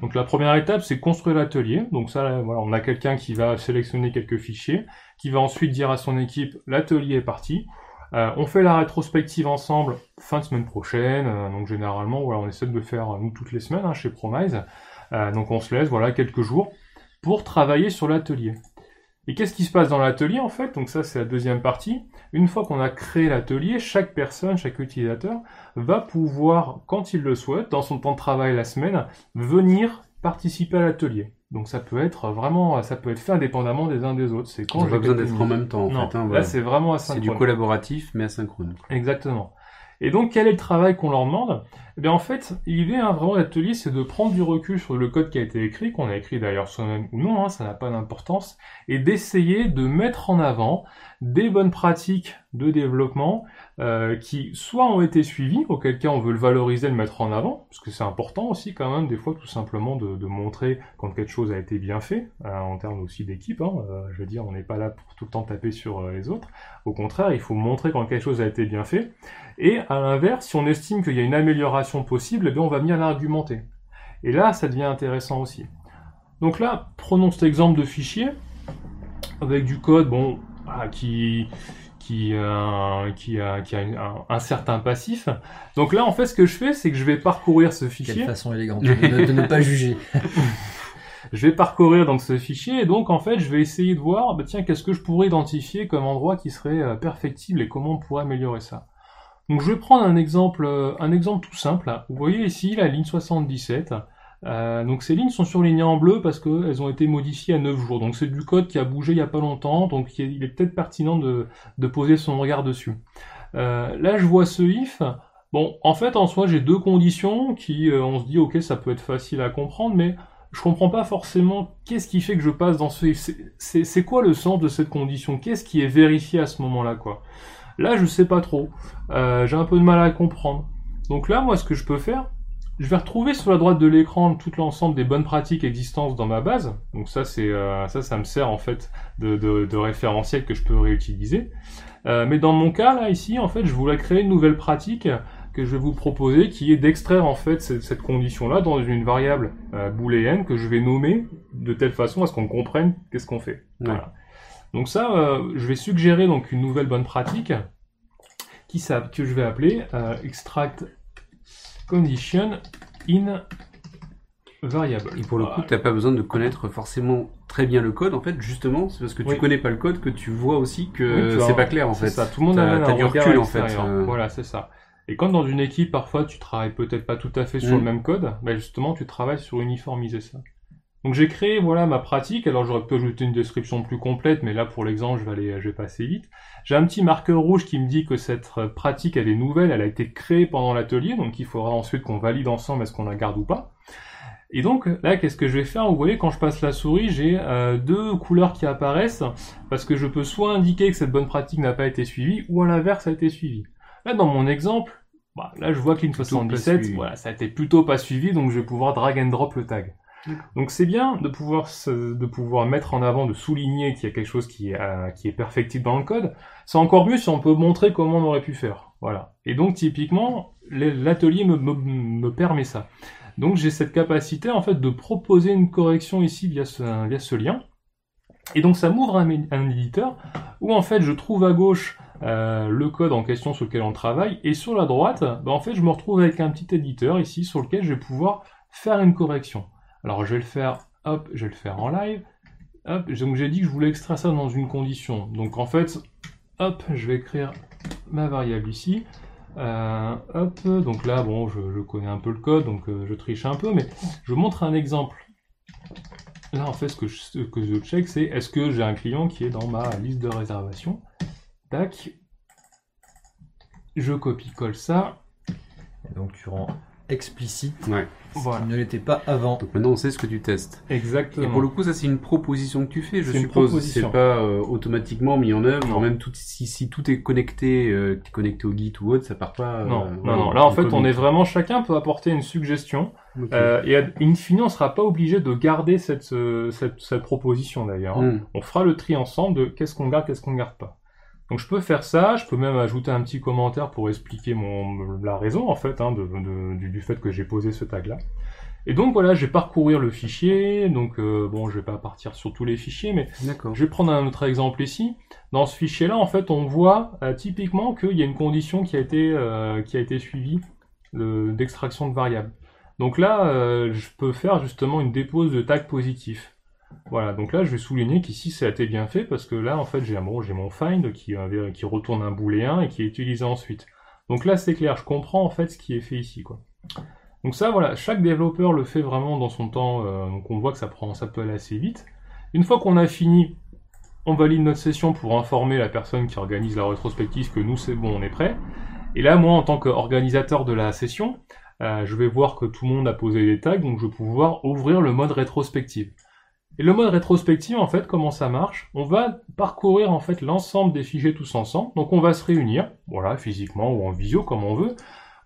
Donc la première étape, c'est construire l'atelier. Donc ça, voilà, on a quelqu'un qui va sélectionner quelques fichiers, qui va ensuite dire à son équipe, l'atelier est parti. Euh, on fait la rétrospective ensemble fin de semaine prochaine. Euh, donc généralement, on essaie de le faire nous toutes les semaines hein, chez Promise. Euh, donc on se laisse voilà quelques jours pour travailler sur l'atelier. Et qu'est-ce qui se passe dans l'atelier en fait? Donc ça c'est la deuxième partie. Une fois qu'on a créé l'atelier, chaque personne, chaque utilisateur va pouvoir, quand il le souhaite, dans son temps de travail la semaine, venir participer à l'atelier. Donc ça peut être vraiment, ça peut être fait indépendamment des uns des autres. C'est quand on pas besoin d'être en même temps. En fait, hein, Là, c'est vraiment asynchrone. C'est du collaboratif, mais asynchrone. Exactement. Et donc, quel est le travail qu'on leur demande? Eh bien, en fait, l'idée hein, vraiment l'atelier, c'est de prendre du recul sur le code qui a été écrit, qu'on a écrit d'ailleurs soi-même ou non, hein, ça n'a pas d'importance, et d'essayer de mettre en avant des bonnes pratiques de développement euh, qui soit ont été suivis, auquel cas on veut le valoriser, le mettre en avant, parce que c'est important aussi quand même des fois tout simplement de, montrer quand quelque chose a été bien fait, euh, en termes aussi d'équipe. Hein, euh, je veux dire, on n'est pas là pour tout le temps taper sur euh, les autres. Au contraire, il faut montrer quand quelque chose a été bien fait. Et à l'inverse, si on estime qu'il y a une amélioration possible, eh bien on va bien l'argumenter. Et là, ça devient intéressant aussi. Donc là, prenons cet exemple de fichier avec du code, bon, ah, qui qui, euh, qui a, qui a un, certain passif. Donc là, en fait, ce que je fais, c'est que je vais parcourir ce fichier. Quelle façon élégante de, ne pas juger. je vais parcourir donc ce fichier et donc en fait, je vais essayer de voir, bah, tiens, qu'est-ce que je pourrais identifier comme endroit qui serait euh, perfectible et comment on pourrait améliorer ça. Donc je vais prendre un exemple, euh, un exemple tout simple. Vous voyez ici la ligne 77. Euh, donc ces lignes sont surlignées en bleu parce qu'elles ont été modifiées à 9 jours. Donc c'est du code qui a bougé il n'y a pas longtemps, donc il est peut-être pertinent de, poser son regard dessus. Euh, là je vois ce if. Bon, en fait en soi j'ai deux conditions qui euh, on se dit ok ça peut être facile à comprendre, mais je comprends pas forcément qu'est-ce qui fait que je passe dans ce if. C'est quoi le sens de cette condition? Qu'est-ce qui est vérifié à ce moment-là quoi? Là je sais pas trop. J'ai un peu de mal à comprendre. Donc là moi ce que je peux faire, je vais retrouver sur la droite de l'écran tout l'ensemble des bonnes pratiques existantes dans ma base. Donc ça, c'est euh, ça, ça me sert en fait de, de, de référentiel que je peux réutiliser. Euh, mais dans mon cas là ici, en fait, je voulais créer une nouvelle pratique que je vais vous proposer, qui est d'extraire en fait cette, cette condition-là dans une variable euh, booléenne que je vais nommer de telle façon à ce qu'on comprenne qu'est-ce qu'on fait. Voilà. Donc ça, je vais suggérer donc une nouvelle bonne pratique qui que je vais appeler extract condition in variable. Et pour le coup, tu n'as pas besoin de connaître forcément très bien le code, en fait, justement, c'est parce que tu Oui. connais pas le code que tu vois aussi que c'est as- pas clair, en fait. ça, tout le monde a un du recul, en fait, euh. Voilà, c'est ça. Et quand dans une équipe, parfois, tu travailles peut-être pas tout à fait sur Mm. le même code, ben justement, tu travailles sur uniformiser ça. Donc j'ai créé voilà ma pratique. Alors j'aurais pu ajouter une description plus complète, mais là pour l'exemple, je vais aller, je vais passer vite. J'ai un petit marqueur rouge qui me dit que cette pratique elle est nouvelle, elle a été créée pendant l'atelier, donc il faudra ensuite qu'on valide ensemble est-ce qu'on la garde ou pas. Et donc là, qu'est-ce que je vais faire? Vous voyez, quand je passe la souris, j'ai euh, deux couleurs qui apparaissent parce que je peux soit indiquer que cette bonne pratique n'a pas été suivie, ou à l'inverse, a été suivie. Là, dans mon exemple, bah, là, je vois que Lin77, suivi. voilà, ça a été plutôt pas suivi, donc je vais pouvoir drag and drop le tag. Donc c'est bien de pouvoir mettre en avant, de souligner qu'il y a quelque chose qui est, euh, qui est perfectible dans le code. C'est encore mieux si on peut montrer comment on aurait pu faire. Voilà. Et donc typiquement, l'atelier me, me, me permet ça. Donc j'ai cette capacité en fait de proposer une correction ici via ce, lien. Et donc ça m'ouvre un, éditeur où en fait je trouve à gauche euh, le code en question sur lequel on travaille et sur la droite, bah, en fait je me retrouve avec un petit éditeur ici sur lequel je vais pouvoir faire une correction. Alors je vais le faire, hop, je vais le faire en live. Hop, donc j'ai dit que je voulais extraire ça dans une condition. Donc en fait, hop, je vais écrire ma variable ici. Euh, hop, donc là, bon, je, connais un peu le code, donc euh, je triche un peu, mais je vous montre un exemple. Là, en fait, ce que je, que check, c'est est-ce que j'ai un client qui est dans ma liste de réservation. Tac. Je copie-colle ça. Donc tu rends explicite Ouais. ce Voilà. qui ne l'était pas avant. Donc maintenant, on sait ce que tu testes. Exactement. Et pour le coup, ça, c'est une proposition que tu fais, je suppose. proposition. C'est pas euh, automatiquement mis en œuvre. Non. Même tout, si, si tout est connecté, euh, connecté au Git ou autre, ça part pas. euh, Non, non, non. Là, en fait, on est vraiment chacun peut apporter une suggestion. Euh, et in fine, on sera pas obligé de garder cette, cette, cette proposition d'ailleurs. Hmm. On fera le tri ensemble de qu'est-ce qu'on garde, qu'est-ce qu'on garde pas. Donc je peux faire ça, je peux même ajouter un petit commentaire pour expliquer mon la raison en fait hein, de, de- du, du fait que j'ai posé ce tag là. Et donc voilà, je vais parcourir le fichier. Donc euh, bon, je vais pas partir sur tous les fichiers, mais je vais prendre un autre exemple ici. Dans ce fichier-là, en fait, on voit euh, typiquement qu'il y a une condition qui a été, euh, qui a été suivie de- d'extraction de variables. Donc là, je peux faire justement une dépose de tag positif. Voilà, donc là, je vais souligner qu'ici, ça a été bien fait parce que là, en fait, j'ai bon, mon find qui, euh, qui retourne un booléen et qui est utilisé ensuite. Donc là, c'est clair, je comprends en fait ce qui est fait ici, quoi. Donc ça, voilà, chaque développeur le fait vraiment dans son temps, euh, donc on voit que ça prend, ça peut aller assez vite. Une fois qu'on a fini, on valide notre session pour informer la personne qui organise la rétrospective que nous c'est bon, on est prêt. Et là, moi, en tant qu'organisateur de la session, euh, je vais voir que tout le monde a posé les tags, donc je vais pouvoir ouvrir le mode rétrospective. Et le mode rétrospective, en fait, comment ça marche? On va parcourir en fait l'ensemble des fichiers tous ensemble. Donc on va se réunir, voilà, physiquement ou en visio comme on veut.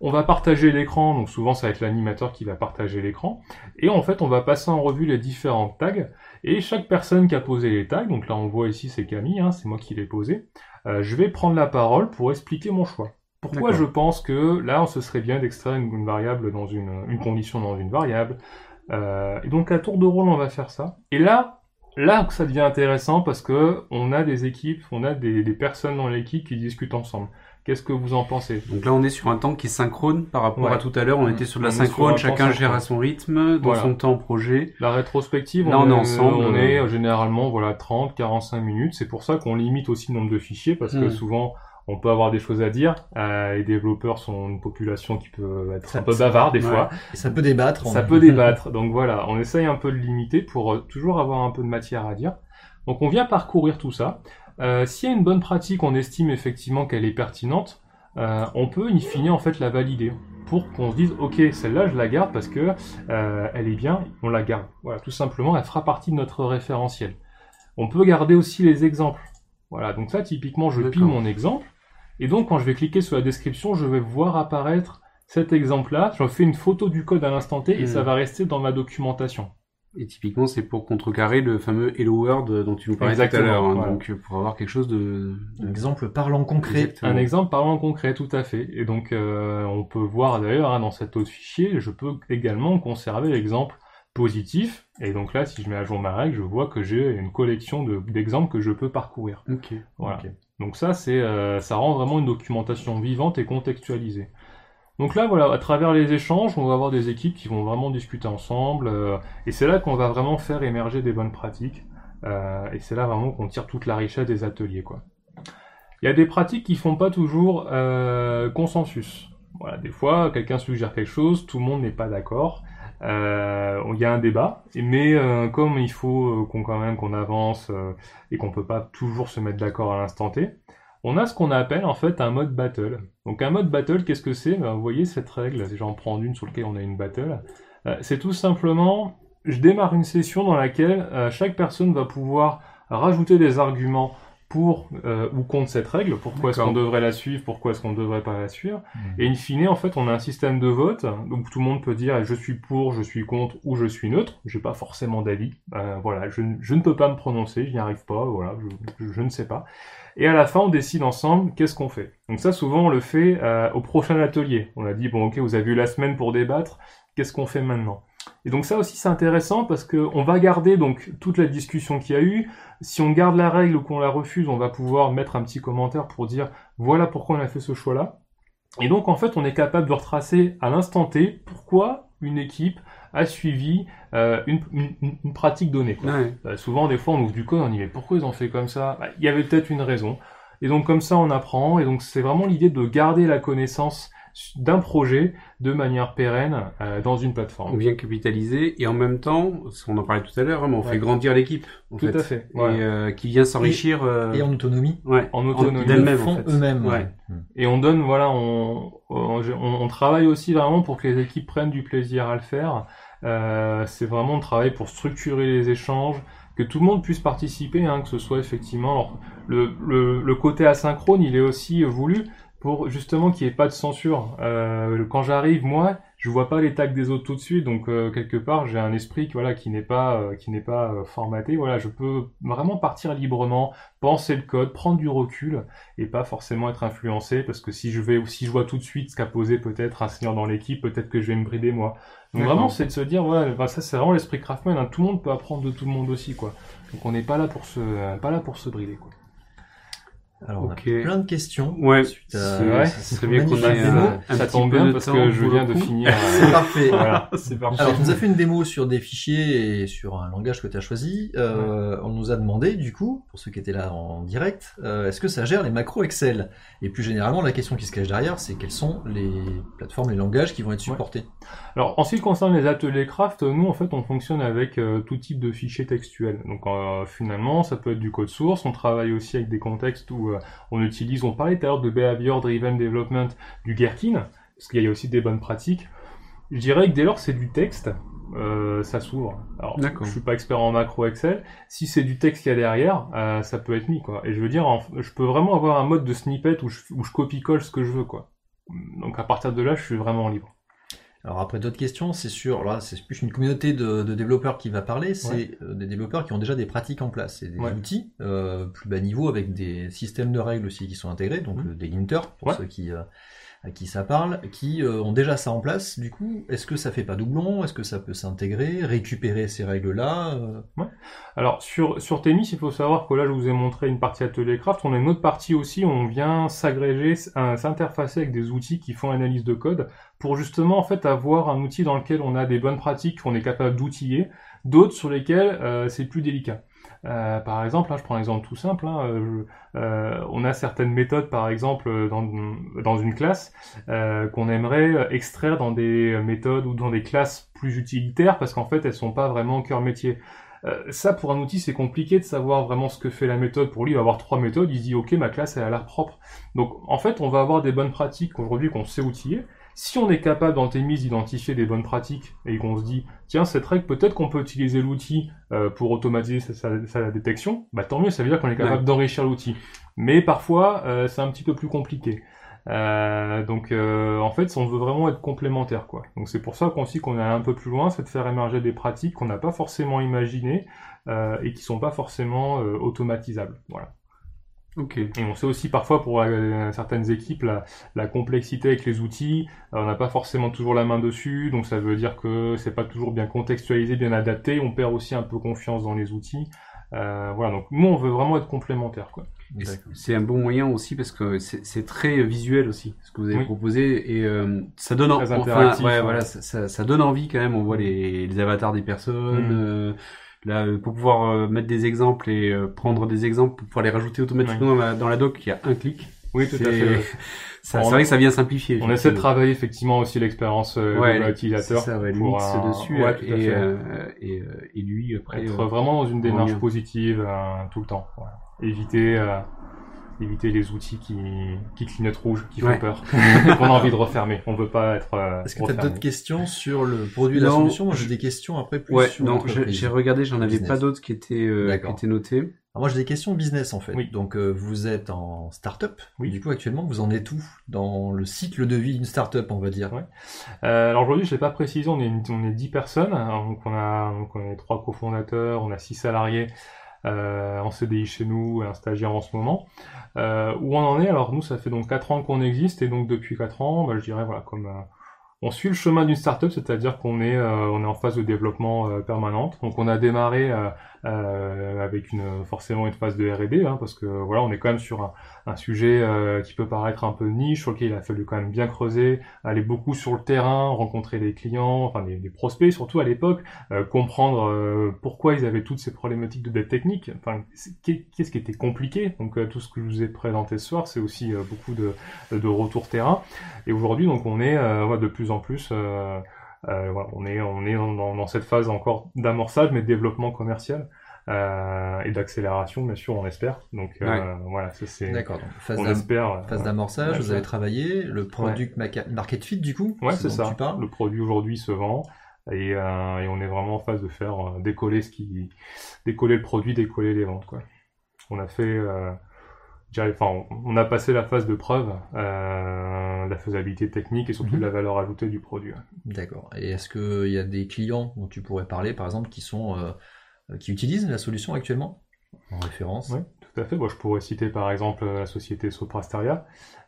On va partager l'écran, donc souvent ça va être l'animateur qui va partager l'écran. Et en fait, on va passer en revue les différents tags. Et chaque personne qui a posé les tags, donc là on voit ici c'est Camille, hein, c'est moi qui l'ai posé, euh, je vais prendre la parole pour expliquer mon choix. Pourquoi je pense que là, ce serait bien d'extraire une, une variable dans une, une condition dans une variable. Euh, et donc à tour de rôle, on va faire ça. Et là, là que ça devient intéressant parce que on a des équipes, on a des, des personnes dans l'équipe qui discutent ensemble. Qu'est-ce que vous en pensez? Donc là, on est sur un temps qui est synchrone par rapport Ouais. à tout à l'heure. On était sur de la On synchrone, chacun gère à son rythme, dans Voilà. son temps projet. La rétrospective, Là, on est ensemble, On euh. est euh, généralement voilà 30, 45 minutes. C'est pour ça qu'on limite aussi le nombre de fichiers parce que Mm. souvent on peut avoir des choses à dire. Euh, les développeurs sont une population qui peut être un peu bavard des ouais. fois. Et ça peut débattre. Ça on- peut débattre. Donc voilà, on essaye un peu de limiter pour euh, toujours avoir un peu de matière à dire. Donc on vient parcourir tout ça. Euh, S'il y a une bonne pratique, on estime effectivement qu'elle est pertinente, euh, on peut in fine en fait la valider pour qu'on se dise ok celle-là je la garde parce que elle est bien, on la garde. Voilà, tout simplement, elle fera partie de notre référentiel. On peut garder aussi les exemples. Voilà, donc là typiquement je pile mon exemple et donc quand je vais cliquer sur la description, je vais voir apparaître cet exemple-là. Je fais une photo du code à l'instant T et ça va rester dans ma documentation. Et typiquement, c'est pour contrecarrer le fameux Hello World dont tu nous parlais tout à l'heure. hein. voilà. Donc, pour avoir quelque chose de... Un exemple parlant concret. Exactement. Un exemple parlant concret, tout à fait. Et donc, euh, on peut voir d'ailleurs hein, dans cet autre fichier, je peux également conserver l'exemple positif. Et donc là, si je mets à jour ma règle, je vois que j'ai une collection de- d'exemples que je peux parcourir. Ok. Voilà. Ok. Donc ça, c'est, euh, ça rend vraiment une documentation vivante et contextualisée. Donc là, voilà, à travers les échanges, on va avoir des équipes qui vont vraiment discuter ensemble, euh, et c'est là qu'on va vraiment faire émerger des bonnes pratiques, euh, et c'est là vraiment qu'on tire toute la richesse des ateliers, quoi. Il y a des pratiques qui font pas toujours consensus. Voilà, des fois, quelqu'un suggère quelque chose, tout le monde n'est pas d'accord. Euh, Il y a un débat, mais euh, comme il faut euh, qu'on quand même qu'on avance et qu'on peut pas toujours se mettre d'accord à l'instant T, on a ce qu'on appelle en fait un mode battle. Donc un mode battle, qu'est-ce que c'est? Ben, Vous voyez cette règle, j'en prends une sur laquelle on a une battle. C'est tout simplement, je démarre une session dans laquelle chaque personne va pouvoir rajouter des arguments pour euh, ou contre cette règle, pourquoi est-ce qu'on devrait la suivre, pourquoi est-ce qu'on ne devrait pas la suivre. Mhm. Et in fine, en fait, on a un système de vote, donc tout le monde peut dire je suis pour, je suis contre ou je suis neutre. J'ai pas forcément d'avis. Euh, voilà, je, ne- je ne peux pas me prononcer, je n'y arrive pas, voilà, je, je- je ne sais pas. Et à la fin, on décide ensemble qu'est-ce qu'on fait. Donc ça, souvent, on le fait euh, au prochain atelier. On a dit bon, ok, vous avez eu la semaine pour débattre, qu'est-ce qu'on fait maintenant? Et donc ça aussi, c'est intéressant parce que on va garder donc toute la discussion qu'il y a eu. Si on garde la règle ou qu'on la refuse, on va pouvoir mettre un petit commentaire pour dire voilà pourquoi on a fait ce choix-là. Et donc, en fait, on est capable de retracer à l'instant T pourquoi une équipe a suivi euh, une, une- une pratique donnée. quoi. Ouais. Euh, souvent, des fois, on ouvre du code, on dit mais pourquoi ils ont fait comme ça? Bah, Il y avait peut-être une raison. Et donc, comme ça, on apprend. Et donc, c'est vraiment l'idée de garder la connaissance d'un projet de manière pérenne euh, dans une On plateforme. vient capitaliser et en même temps, on en parlait tout à l'heure, hein, mais on Ouais. fait grandir l'équipe. Tout fait. à fait. Et euh, qui vient s'enrichir. euh, Et en autonomie. ouais. En autonomie. Ils le font en fait. eux-mêmes. Ouais. Et on donne, voilà, on, on, on travaille aussi vraiment pour que les équipes prennent du plaisir à le faire. Euh, c'est vraiment un travail pour structurer les échanges, que tout le monde puisse participer, hein, que ce soit effectivement alors, le, le, le côté asynchrone, il est aussi voulu pour justement qu'il n'y ait pas de censure. Euh, quand j'arrive, moi, je vois pas les tags des autres tout de suite, donc euh, quelque part j'ai un esprit qui, voilà, qui n'est pas, euh, qui n'est pas euh, formaté. Voilà, je peux vraiment partir librement, penser le code, prendre du recul et pas forcément être influencé parce que si je vais si je vois tout de suite ce qu'a posé peut-être un senior dans l'équipe, peut-être que je vais me brider moi. Donc vraiment c'est de se dire voilà, bah, ça c'est vraiment l'esprit Craftman, hein. tout le monde peut apprendre de tout le monde aussi quoi. Donc on n'est pas là pour se euh, pas là pour se brider quoi. Alors, on a plein de questions. Ouais. Suite à- C'est- ouais. Ce serait bien qu'on ait euh, un ça petit tombe peu bien de parce que je viens de finir. C'est euh, parfait. voilà. C'est parfait. Alors, tu nous as fait une démo sur des fichiers et sur un langage que tu as choisi. Euh, On nous a demandé, du coup, pour ceux qui étaient là en direct, euh, est-ce que ça gère les macros Excel? Et plus généralement, la question qui se cache derrière, c'est quelles sont les plateformes, les langages qui vont être supportés? Alors, en ce qui concerne les ateliers craft, nous, en fait, on fonctionne avec euh, tout type de fichiers textuels. Donc, euh, finalement, ça peut être du code source. On travaille aussi avec des contextes où euh, on utilise, on parlait tout à l'heure de Behavior Driven Development du Gherkin, parce qu'il y a aussi des bonnes pratiques. Je dirais que dès lors c'est du texte, euh, ça s'ouvre. Alors, je suis pas expert en macro Excel. Si c'est du texte qu'il y a derrière, euh, ça peut être mis, quoi. Et je veux dire, en- je peux vraiment avoir un mode de snippet où je, où je copie-colle ce que je veux, quoi. Donc, à partir de là, je suis vraiment libre. Alors après d'autres questions, c'est sur, là c'est plus une communauté de, de développeurs qui va parler, c'est euh, des développeurs qui ont déjà des pratiques en place, c'est des Ouais. outils euh, plus bas niveau avec des systèmes de règles aussi qui sont intégrés, donc euh, des linters pour Ouais. ceux qui euh, à qui ça parle, qui euh, ont déjà ça en place. Du coup, est-ce que ça fait pas doublon? Est-ce que ça peut s'intégrer, récupérer ces règles-là euh, Alors sur sur Tennis, il faut savoir que là je vous ai montré une partie atelier craft, on a une autre partie aussi. Où on vient s'agréger, euh, s'interfacer avec des outils qui font analyse de code pour justement en fait avoir un outil dans lequel on a des bonnes pratiques qu'on est capable d'outiller, d'autres sur lesquels euh, c'est plus délicat. Euh, par exemple, hein, je prends un exemple tout simple. Hein, euh, euh, on a certaines méthodes, par exemple, dans, dans une classe, qu'on aimerait extraire dans des méthodes ou dans des classes plus utilitaires, parce qu'en fait, elles sont pas vraiment cœur métier. ça, pour un outil, c'est compliqué de savoir vraiment ce que fait la méthode. Pour lui, il va avoir trois méthodes. Il dit, OK, ma classe, elle a l'air propre. Donc, en fait, on va avoir des bonnes pratiques aujourd'hui qu'on sait outiller. Si on est capable dans Temis d'identifier des bonnes pratiques et qu'on se dit, tiens, cette règle, peut-être qu'on peut utiliser l'outil euh, pour automatiser sa, détection, bah tant mieux, ça veut dire qu'on est capable d'enrichir l'outil. Mais parfois, euh, c'est un petit peu plus compliqué. Euh, donc en fait, on veut vraiment être complémentaire, quoi. Donc c'est pour ça qu'on aussi qu'on est un peu plus loin, c'est de faire émerger des pratiques qu'on n'a pas forcément imaginées et qui sont pas forcément automatisables. Voilà. Et on sait aussi parfois pour euh, certaines équipes la, complexité avec les outils, euh, on n'a pas forcément toujours la main dessus, donc ça veut dire que c'est pas toujours bien contextualisé, bien adapté. On perd aussi un peu confiance dans les outils. Euh, voilà, donc nous on veut vraiment être complémentaires. Quoi. C'est un bon moyen aussi parce que c'est très visuel aussi ce que vous avez proposé et ça donne enfin, ouais, voilà ça, ça, donne envie quand même. On voit les, les avatars des personnes. Mm. Là, euh, pour pouvoir euh, mettre des exemples et euh, prendre des exemples pour pouvoir les rajouter automatiquement dans, la, dans la doc, il y a un clic. Oui, tout à fait. c'est vrai que ça vient simplifier. On essaie de travailler effectivement aussi l'expérience ouais, utilisateur. Ça, ouais, pour un... dessus ouais, et, et, et, lui après. Être vraiment dans une démarche positive tout le temps. Éviter éviter les outils qui, qui clignotent rouge, qui font peur, qu'on a envie de refermer. On veut pas être. Euh, Est-ce que tu as d'autres questions sur le produit de la solution Moi, j'ai des questions après plus ouais, sur non, j'ai regardé, j'en avais pas d'autres qui étaient euh, qui étaient notées. Alors moi, j'ai des questions business en fait. Oui. Donc, euh, vous êtes en start-up. Oui. Du coup, actuellement, vous en êtes où dans le cycle de vie d'une start-up, on va dire ouais. euh, Alors aujourd'hui, je l'ai pas précisé, on est on est 10 personnes. Donc on a donc on est trois cofondateurs, on a six salariés euh, en CDI chez nous et un stagiaire en ce moment. Euh, où on en est? Alors nous, ça fait donc 4 ans qu'on existe et donc depuis 4 ans, bah, je dirais voilà comme euh, on suit le chemin d'une startup, c'est-à-dire qu'on est, on est en phase de développement permanente. Donc on a démarré euh, avec une forcément une phase de R&D, hein, parce que voilà, on est quand même sur un, un sujet qui peut paraître un peu niche, sur lequel il a fallu quand même bien creuser, aller beaucoup sur le terrain, rencontrer des clients, enfin des, des prospects surtout à l'époque, comprendre pourquoi ils avaient toutes ces problématiques de dette technique. Enfin, qu'est-ce qui était compliqué? Donc tout ce que je vous ai présenté ce soir, c'est aussi beaucoup de, de retour terrain. Et aujourd'hui, donc on est de plus en plus. Euh, euh, on est, on est dans, cette phase encore d'amorçage, mais de développement commercial. Euh, et d'accélération, bien sûr, on espère. Donc voilà, c'est. D'accord. Phase Phase d'amorçage. vous avez travaillé le product market fit du coup. Ouais, c'est ça. Le produit aujourd'hui se vend et, on est vraiment en phase de faire décoller ce qui, décoller le produit, décoller les ventes quoi. On a fait enfin, on a passé la phase de preuve, euh, la faisabilité technique et surtout de la mhm. valeur ajoutée du produit. D'accord. Et est-ce qu'il y a des clients dont tu pourrais parler, par exemple, qui sont euh, qui utilisent la solution actuellement? En référence Oui, tout à fait. Moi, je pourrais citer par exemple la société Soprasteria,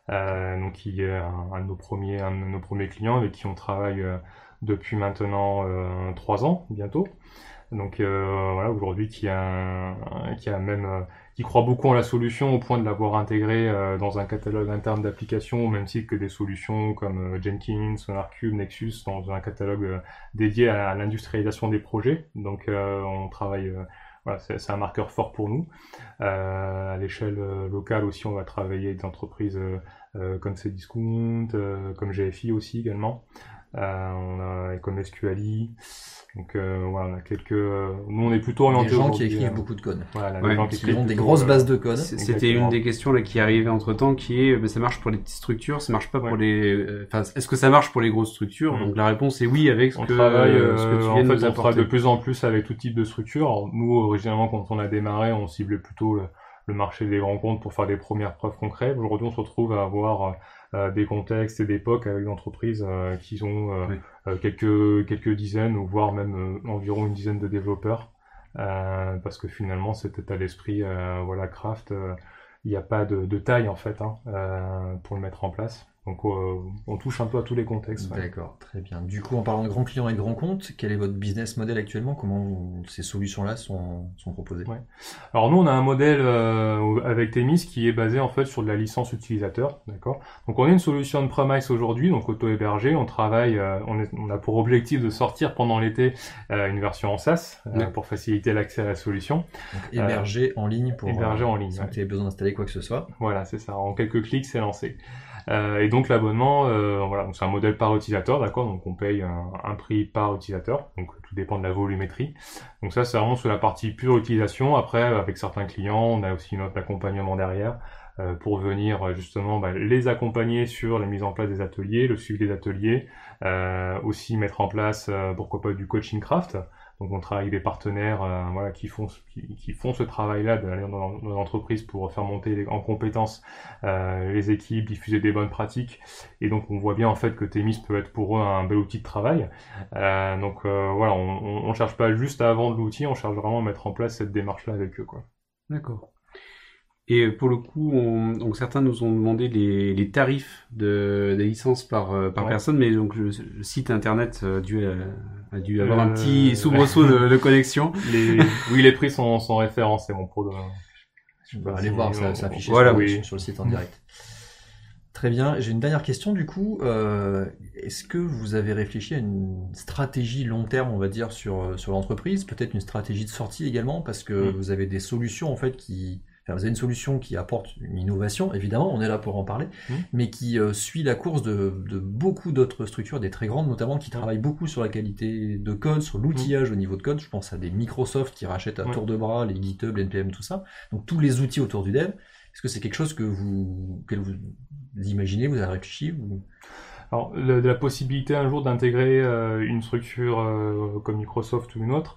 euh, donc qui est un, de nos premiers, un de nos premiers clients avec qui on travaille euh, depuis maintenant trois ans bientôt. Donc voilà, aujourd'hui qui a qui a même qui croit beaucoup en la solution au point de l'avoir intégrée euh, dans un catalogue interne d'applications au même titre que des solutions comme euh, Jenkins, SonarCube, Nexus dans un catalogue euh, dédié à, l'industrialisation des projets. Donc on travaille voilà, c'est un marqueur fort pour nous. à l'échelle locale aussi, on va travailler avec des entreprises comme Cdiscount, comme GFI aussi également. On a comme SQLI. Donc euh, voilà, on a quelques. Nous, on est plutôt orienté. Des gens qui écrivent euh, beaucoup de code. Voilà, des gens qui, écrivent ont des grosses bases de code. C'était une des questions là qui arrivait entre temps, qui est, mais ça marche pour les petites structures, ça marche pas pour les. Euh, enfin, est-ce que ça marche pour les grosses structures? Donc la réponse est oui avec ce on que, travaille, ce que tu viens en fait, on travaille de plus en plus avec tout type de structure. Alors, nous, originalement, quand on a démarré, on ciblait plutôt le, le marché des grands comptes pour faire des premières preuves concrètes. Aujourd'hui, on se retrouve à avoir euh, des contextes et d'époques avec des entreprises euh, qui ont euh, quelques quelques dizaines ou voire même environ une dizaine de développeurs. Parce que finalement c'était à l'esprit voilà craft il n'y a pas de, de, taille en fait hein, pour le mettre en place Donc euh, on touche un peu à tous les contextes. ouais. D'accord, très bien. Du coup, en parlant de grands clients et de grands comptes, quel est votre business model actuellement? Comment ces solutions-là sont, sont proposées? Ouais. Alors nous, on a un modèle euh, avec Temis qui est basé en fait sur de la licence utilisateur, d'accord? Donc on est une solution de premise aujourd'hui, donc auto-hébergé. On travaille, euh, on, est- on a pour objectif de sortir pendant l'été euh, une version en SaaS euh, Ouais. pour faciliter l'accès à la solution. Donc, hébergé en ligne pour hébergé euh, en ligne, que tu aies besoin d'installer quoi que ce soit. Voilà, c'est ça. En quelques clics, c'est lancé. Euh, et donc l'abonnement, euh, voilà, c'est un modèle par utilisateur, d'accord. Donc on paye un, prix par utilisateur. Donc tout dépend de la volumétrie. Donc ça, c'est vraiment sur la partie pure utilisation. Après, avec certains clients, on a aussi notre accompagnement derrière euh, pour venir euh, justement bah, les accompagner sur la mise en place des ateliers, le suivi des ateliers, euh, aussi mettre en place, euh, pourquoi pas, du coaching craft. Donc on travaille avec des partenaires euh, voilà, qui, font, ce- travail-là de- dans, dans l'entreprise pour faire monter en compétences euh, les équipes, diffuser des bonnes pratiques. Et donc on voit bien en fait que Temis peut être pour eux un bel outil de travail. Euh, donc voilà, on, on cherche pas juste à vendre l'outil, on cherche vraiment à mettre en place cette démarche-là avec eux. D'accord. Et pour le coup, on- donc certains nous ont demandé les, les tarifs de, des licences par, euh, par Ouais. personne, mais donc le, le site internet euh, a dû, euh, a dû avoir un petit soubresaut de, de connexion. Les, oui, les prix sont, sont référencés, mon pro. De... Je vais aller voir, ça, ça affiché Voilà, sur, oui. sur le site en direct. Très bien. J'ai une dernière question du coup. Euh, Est-ce que vous avez réfléchi à une stratégie long terme, on va dire, sur, sur l'entreprise? Peut-être une stratégie de sortie également, parce que Mm. vous avez des solutions en fait qui... Enfin, vous avez une solution qui apporte une innovation, évidemment, on est là pour en parler, Mm. mais qui euh, suit la course de, de beaucoup d'autres structures, des très grandes notamment, qui travaillent beaucoup sur la qualité de code, sur l'outillage au niveau de code. Je pense à des Microsoft qui rachètent à Ouais. tour de bras les GitHub, les NPM, tout ça. Donc tous les outils autour du dev. Est-ce que c'est quelque chose que vous, que vous imaginez, vous avez réfléchi ou... Alors, le- de la possibilité un jour d'intégrer euh, une structure euh, comme Microsoft ou une autre,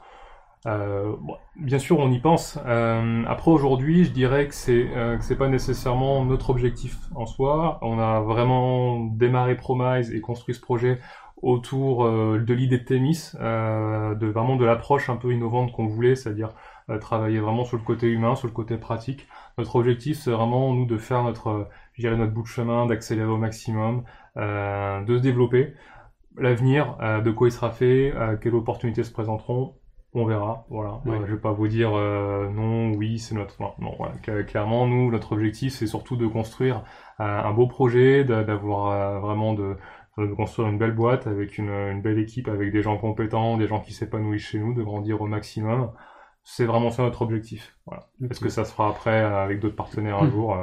euh, bon, bien sûr, on y pense. Euh, après, aujourd'hui, je dirais que c'est euh, c'est pas nécessairement notre objectif en soi. On a vraiment démarré Promise et construit ce projet autour euh, de l'idée de Temis, euh, de vraiment de l'approche un peu innovante qu'on voulait, c'est-à-dire euh, travailler vraiment sur le côté humain, sur le côté pratique. Notre objectif, c'est vraiment nous de faire notre, je dirais notre bout de chemin, d'accélérer au maximum, de se développer. L'avenir, de quoi il sera fait, quelles opportunités se présenteront, on verra. Voilà. Euh, je vais pas vous dire euh, non, oui, c'est notre. Non, non, voilà. Cla- Clairement, nous, notre objectif, c'est surtout de construire euh, un beau projet, d'a- d'avoir vraiment de, de construire une belle boîte avec une, une belle équipe, avec des gens compétents, des gens qui s'épanouissent chez nous, de grandir au maximum. C'est vraiment ça notre objectif. Voilà. Est-ce que ça se fera après avec d'autres partenaires un Mm. jour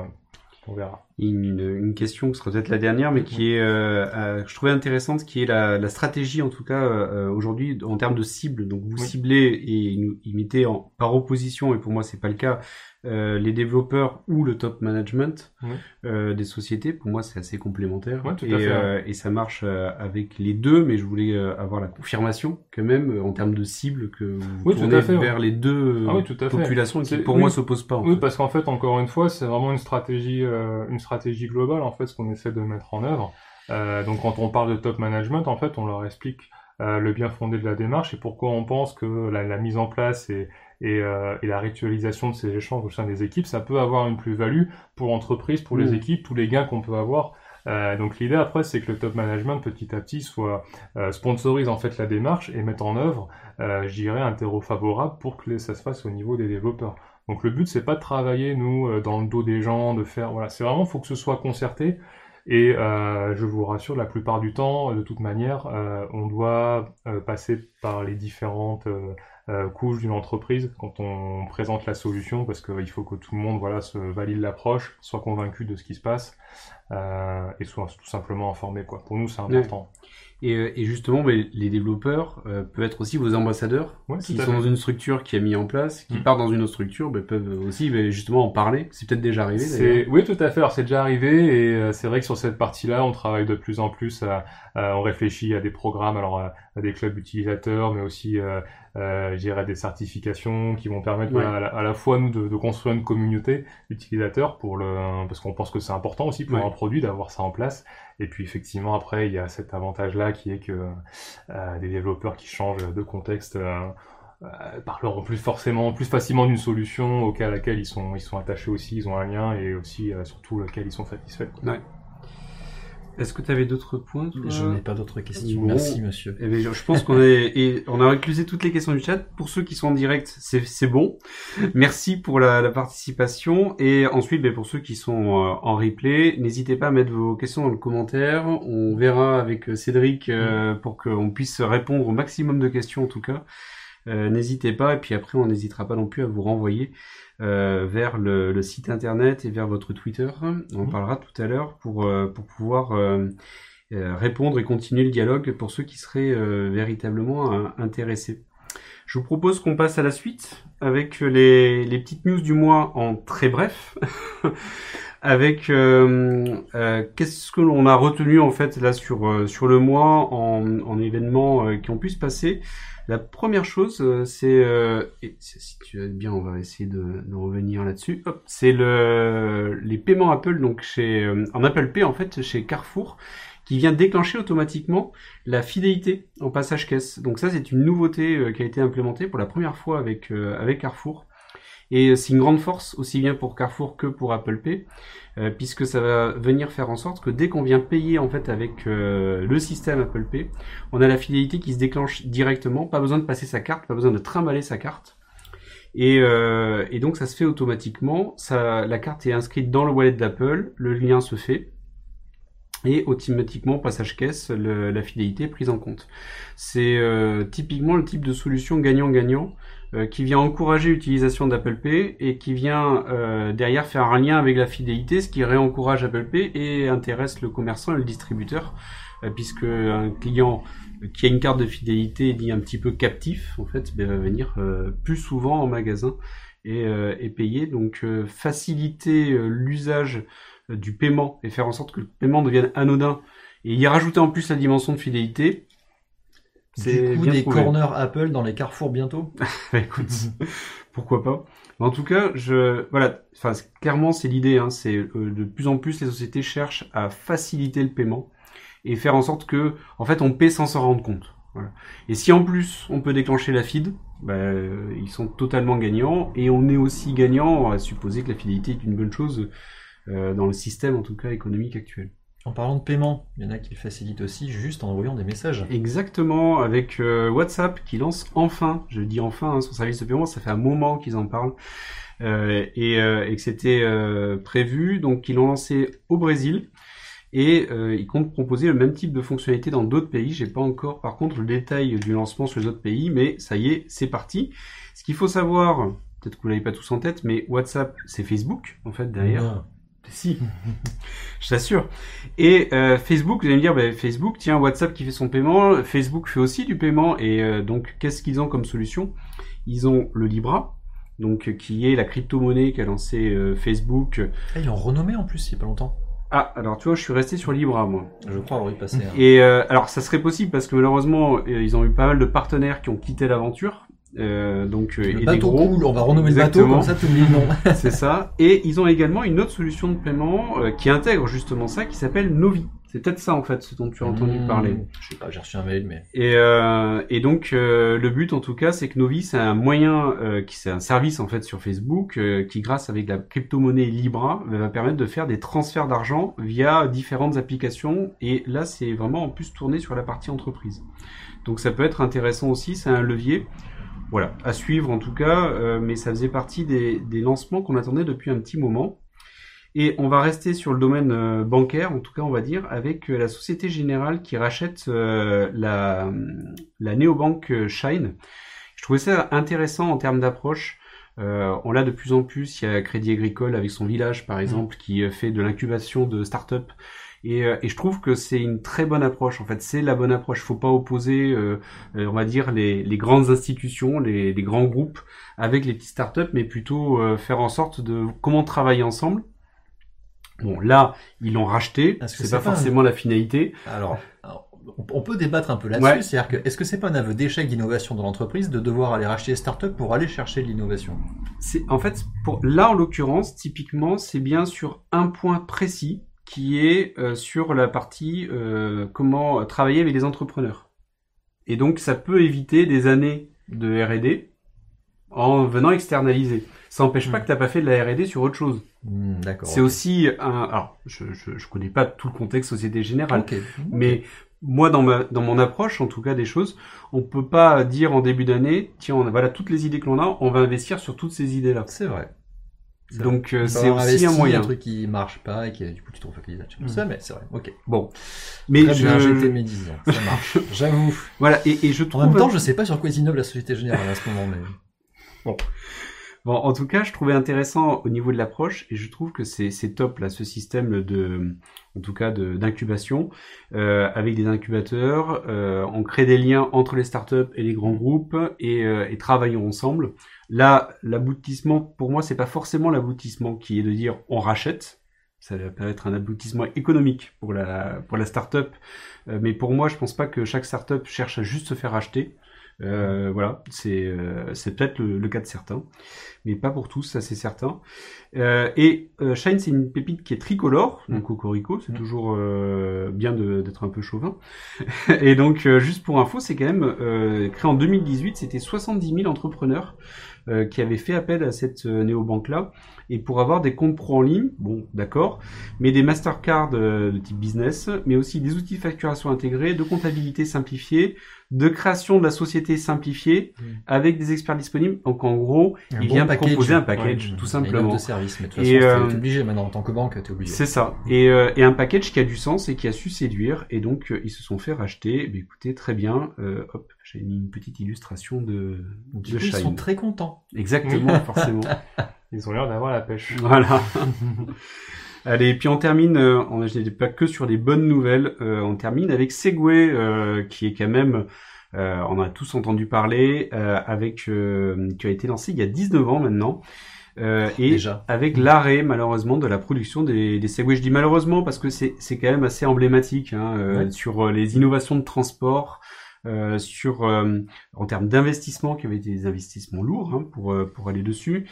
On verra. Une, une question qui sera peut-être la dernière, mais qui est, euh, euh, que je trouvais intéressante, qui est la, la stratégie en tout cas euh, aujourd'hui en termes de cible. Donc vous Oui. ciblez et nous y mettez en, par opposition, et pour moi c'est pas le cas, euh, les développeurs ou le top management euh, des sociétés. Pour moi c'est assez complémentaire Ouais, tout à et, fait, euh, et ça marche euh, avec les deux. Mais je voulais euh, avoir la confirmation quand même euh, en termes de cible que vous Oui, tournez à fait, vers les deux Ah oui, tout à fait. populations qui C'est- pour oui. moi s'opposent pas. en Oui, fait. parce qu'en fait, encore une fois, c'est vraiment une stratégie, euh, une stratégie globale en fait, ce qu'on essaie de mettre en œuvre. Euh, donc, quand on parle de top management, en fait, on leur explique euh, le bien fondé de la démarche et pourquoi on pense que la, la mise en place et, et, euh, et la ritualisation de ces échanges au sein des équipes, ça peut avoir une plus-value pour l'entreprise, pour les Mmh. équipes, tous les gains qu'on peut avoir. Euh, donc l'idée après, c'est que le top management petit à petit soit euh, sponsorise en fait la démarche et mette en œuvre, je dirais, un terreau favorable pour que ça se fasse au niveau des développeurs. Donc le but c'est pas de travailler nous dans le dos des gens, de faire voilà, c'est vraiment faut que ce soit concerté et euh, je vous rassure la plupart du temps de toute manière euh, on doit euh, passer par les différentes euh, euh, couches d'une entreprise quand on présente la solution parce qu'il faut que tout le monde voilà se valide l'approche, soit convaincu de ce qui se passe euh, et soit tout simplement informé quoi. Pour nous c'est important. Et, euh, et justement, mais les développeurs euh, peuvent être aussi vos ambassadeurs. Ouais, à sont fait. dans une structure qui a mis en place, qui Mm. partent dans une autre structure, ben, peuvent aussi ben, justement en parler. C'est peut-être déjà arrivé. Oui tout à fait. Alors c'est déjà arrivé et euh, c'est vrai que sur cette partie-là, on travaille de plus en plus. à- à- on réfléchit à des programmes, alors à, à des clubs utilisateurs, mais aussi, euh, je dirais, des certifications qui vont permettre Ouais. voilà, à, la, à la fois nous de, de construire une communauté d'utilisateurs pour le parce qu'on pense que c'est important aussi pour Ouais. un produit d'avoir ça en place. Et puis effectivement après il y a cet avantage-là qui est que euh, des développeurs qui changent de contexte. euh, euh, parleront plus forcément, plus facilement d'une solution auquel à laquelle ils sont, ils sont attachés aussi, ils ont un lien et aussi euh, surtout lequel ils sont satisfaits. quoi. Est-ce que tu avais d'autres points Je n'ai pas d'autres questions. Bon. Merci, monsieur. Eh bien, je pense qu'on est, et on a réclusé toutes les questions du chat. Pour ceux qui sont en direct, c'est bon. Merci pour la, la participation. Et ensuite, ben, pour ceux qui sont euh, en replay, n'hésitez pas à mettre vos questions dans le commentaire. On verra avec euh, Cédric euh, pour qu'on puisse répondre au maximum de questions en tout cas. Euh, n'hésitez pas. Et puis après, on n'hésitera pas non plus à vous renvoyer euh, vers le, le site internet et vers votre Twitter. On Mhm. parlera tout à l'heure pour euh, pour pouvoir euh, euh, répondre et continuer le dialogue pour ceux qui seraient euh, véritablement intéressés. Je vous propose qu'on passe à la suite avec les, les petites news du mois en très bref. avec euh, euh, qu'est-ce que l'on a retenu en fait là sur sur le mois en, en événements euh, qui ont pu se passer? La première chose, euh, c'est euh, si tu veux bien, on va essayer de, de revenir là-dessus. C'est le les paiements Apple donc chez euh, en Apple Pay en fait chez Carrefour qui vient déclencher automatiquement la fidélité en passage caisse. Donc ça c'est une nouveauté euh, qui a été implémentée pour la première fois avec euh, avec Carrefour. Et c'est une grande force aussi bien pour Carrefour que pour Apple Pay, euh, puisque ça va venir faire en sorte que dès qu'on vient payer en fait avec euh, le système Apple Pay, on a la fidélité qui se déclenche directement, pas besoin de passer sa carte, pas besoin de trimballer sa carte. Et, euh, donc ça se fait automatiquement, la carte est inscrite dans le wallet d'Apple, le lien se fait, et automatiquement passage caisse, la fidélité est prise en compte. C'est euh, typiquement le type de solution gagnant-gagnant euh, qui vient encourager l'utilisation d'Apple Pay et qui vient euh, derrière faire un lien avec la fidélité, ce qui réencourage Apple Pay et intéresse le commerçant et le distributeur, euh, puisque un client qui a une carte de fidélité dit un petit peu captif, en fait, ben, va venir euh, plus souvent en magasin et, et payer. Donc faciliter l'usage du paiement et faire en sorte que le paiement devienne anodin et y rajouter en plus la dimension de fidélité. C'est Du coup, bien des trouvé. corners Apple dans les carrefours bientôt. Bah, écoute, pourquoi pas. En tout cas, je voilà, enfin clairement c'est l'idée. Hein, c'est euh, de plus en plus les sociétés cherchent à faciliter le paiement et faire en sorte que, en fait, on paie sans s'en rendre compte. Voilà. Et si en plus on peut déclencher la FID, bah, ils sont totalement gagnants et on est aussi gagnant à supposer que la fidélité est une bonne chose euh, dans le système en tout cas économique actuel. En parlant de paiement, il y en a qui le facilitent aussi juste en envoyant des messages. Exactement, avec euh, WhatsApp qui lance enfin, je dis enfin, hein, son service de paiement, ça fait un moment qu'ils en parlent, euh, et, euh, et que c'était prévu, donc ils l'ont lancé au Brésil, et ils comptent proposer le même type de fonctionnalité dans d'autres pays. J'ai pas encore, par contre, le détail du lancement sur les autres pays, mais ça y est, c'est parti. Ce qu'il faut savoir, peut-être que vous l'avez pas tous en tête, mais WhatsApp, c'est Facebook, en fait, derrière. Non. Si, je t'assure. Et euh, Facebook, vous allez me dire, bah, Facebook, tiens, WhatsApp qui fait son paiement, Facebook fait aussi du paiement, et euh, donc qu'est-ce qu'ils ont comme solution? Ils ont le Libra, donc euh, qui est la crypto-monnaie qu'a lancé euh, Facebook. Ah, ils l'ont renommé en plus il y a pas longtemps. Ah, alors tu vois, je suis resté sur Libra, moi. Je crois avoir y passé. un. Et euh, alors, ça serait possible parce que malheureusement, ils ont eu pas mal de partenaires qui ont quitté l'aventure. Euh, donc, euh, et Le bateau gros. cool, on va renommer Exactement. le bateau, comme ça tu oublies le nom. C'est ça. Et ils ont également une autre solution de paiement euh, qui intègre justement ça, qui s'appelle Novi. C'est peut-être ça en fait, ce dont tu as entendu Mmh, parler. Je sais pas, j'ai reçu un mail, mais. Et, euh, et donc euh, le but en tout cas, c'est que Novi, c'est un moyen, euh, qui c'est un service en fait sur Facebook, euh, qui grâce avec la crypto-monnaie Libra va permettre de faire des transferts d'argent via différentes applications. Et là, c'est vraiment en plus tourné sur la partie entreprise. Donc ça peut être intéressant aussi, c'est un levier. Voilà, à suivre en tout cas, euh, mais ça faisait partie des, des lancements qu'on attendait depuis un petit moment. Et on va rester sur le domaine euh, bancaire, en tout cas on va dire, avec euh, la Société Générale qui rachète euh, la, la néobanque euh, Shine. Je trouvais ça intéressant en termes d'approche. Euh, on l'a de plus en plus, il y a Crédit Agricole avec son village par exemple qui fait de l'incubation de start-up. Et, euh, et je trouve que c'est une très bonne approche. En fait, c'est la bonne approche. Faut pas opposer, euh, euh, on va dire, les, les grandes institutions, les, les grands groupes avec les petites startups, mais plutôt euh, faire en sorte de comment travailler ensemble. Bon, là, ils l'ont racheté. C'est c'est pas pas un- forcément la finalité. Alors, alors, on- peut débattre un peu là-dessus. Ouais. C'est-à-dire que, est-ce que c'est pas un aveu d'échec d'innovation de l'entreprise de devoir aller racheter des startups pour aller chercher de l'innovation? C'est en fait pour là en l'occurrence, typiquement, c'est bien sur un point précis qui est euh, sur la partie euh, comment travailler avec les entrepreneurs. Et donc, ça peut éviter des années de R&D en venant externaliser. ça n'empêche pas Mm. que t'as pas fait de la R&D sur autre chose. Hmm, D'accord. C'est aussi un, alors, je, je, je connais pas tout le contexte Société Générale, mais moi, dans ma, dans mon approche, en tout cas des choses, on peut pas dire en début d'année, tiens, on a, voilà toutes les idées que l'on a, on va investir sur toutes ces idées-là. C'est vrai. Donc, euh, c'est aussi un moyen. un truc qui marche pas et qui du coup tu te refocalises là-dessus. Mm. Ça, mais c'est vrai. Ok. Bon. Mais Très je, bien, été médisant. Ça marche. J'avoue. voilà, et, et je En trouve. même temps, je sais pas sur quoi est innove la Société Générale à ce moment, mais. Bon, en tout cas, je trouvais intéressant au niveau de l'approche et je trouve que c'est top là, ce système de, en tout cas, d'incubation euh, avec des incubateurs. euh, on crée des liens entre les startups et les grands groupes et, euh, et travaillons ensemble. Là, l'aboutissement, pour moi, c'est pas forcément l'aboutissement qui est de dire on rachète. Ça peut être un aboutissement économique pour la pour la startup, euh, mais pour moi, je pense pas que chaque startup cherche à juste se faire acheter. Euh, voilà, c'est euh, c'est peut-être le, le cas de certains, mais pas pour tous, ça c'est certain. Euh, et euh, Shine, c'est une pépite qui est tricolore, donc cocorico, c'est Mm. toujours euh, bien d'être un peu chauvin. et donc, euh, juste pour info, c'est quand même euh, créé en 2018, c'était 70 000 entrepreneurs euh, qui avaient fait appel à cette euh, néobanque-là. Et pour avoir des comptes pro en ligne, bon, d'accord, mais des Mastercard euh, de type business, mais aussi des outils de facturation intégrés, de comptabilité simplifiée, de création de la société simplifiée, Mm. avec des experts disponibles. Donc en gros, Un il bon vient package. proposer un package, Ouais. tout simplement. de service, mais de toute Et, façon, euh, t'es obligé maintenant en tant que banque, t'es obligé. C'est ça. Et, euh, et un package qui a du sens et qui a su séduire. Et donc, euh, ils se sont fait racheter. Eh écoutez, très bien. Euh, hop, j'ai mis une petite illustration de, de coup, ils sont très contents. Exactement, forcément. Ils ont l'air d'avoir la pêche. Voilà. Allez, puis on termine, euh, on n'est pas que sur des bonnes nouvelles, euh, on termine avec Segway, euh, qui est quand même, euh, on a tous entendu parler, euh, avec euh, qui a été lancé il y a 19 ans maintenant, euh, et Déjà. avec l'arrêt malheureusement de la production des, des Segway. Je dis malheureusement parce que c'est c'est quand même assez emblématique hein, euh, Ouais. sur les innovations de transport. Euh, sur euh, en termes d'investissement qui avaient été des investissements lourds hein, pour euh, pour aller dessus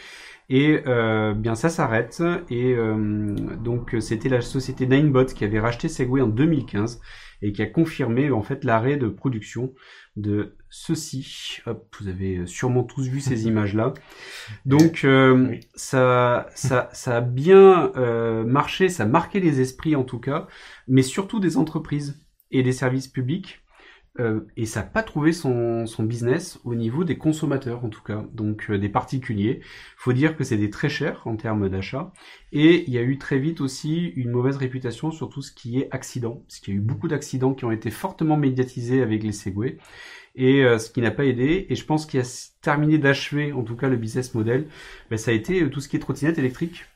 et euh, bien ça s'arrête et euh, donc c'était la société Ninebot qui avait racheté Segway en 2015 et qui a confirmé en fait l'arrêt de production de ceci. Hop, vous avez sûrement tous vu ces images là. Donc euh, Oui. ça ça ça a bien euh, marché, ça a marqué les esprits en tout cas, mais surtout des entreprises et des services publics. Euh, et ça n'a pas trouvé son, son business au niveau des consommateurs en tout cas, donc euh, des particuliers. Faut dire que c'était très cher en termes d'achat. Et il y a eu très vite aussi une mauvaise réputation sur tout ce qui est accident, parce qu'il y a eu beaucoup d'accidents qui ont été fortement médiatisés avec les Segway, et euh, ce qui n'a pas aidé. Et je pense qu'il a terminé d'achever, en tout cas, le business model, ben, ça a été tout ce qui est trottinette électrique,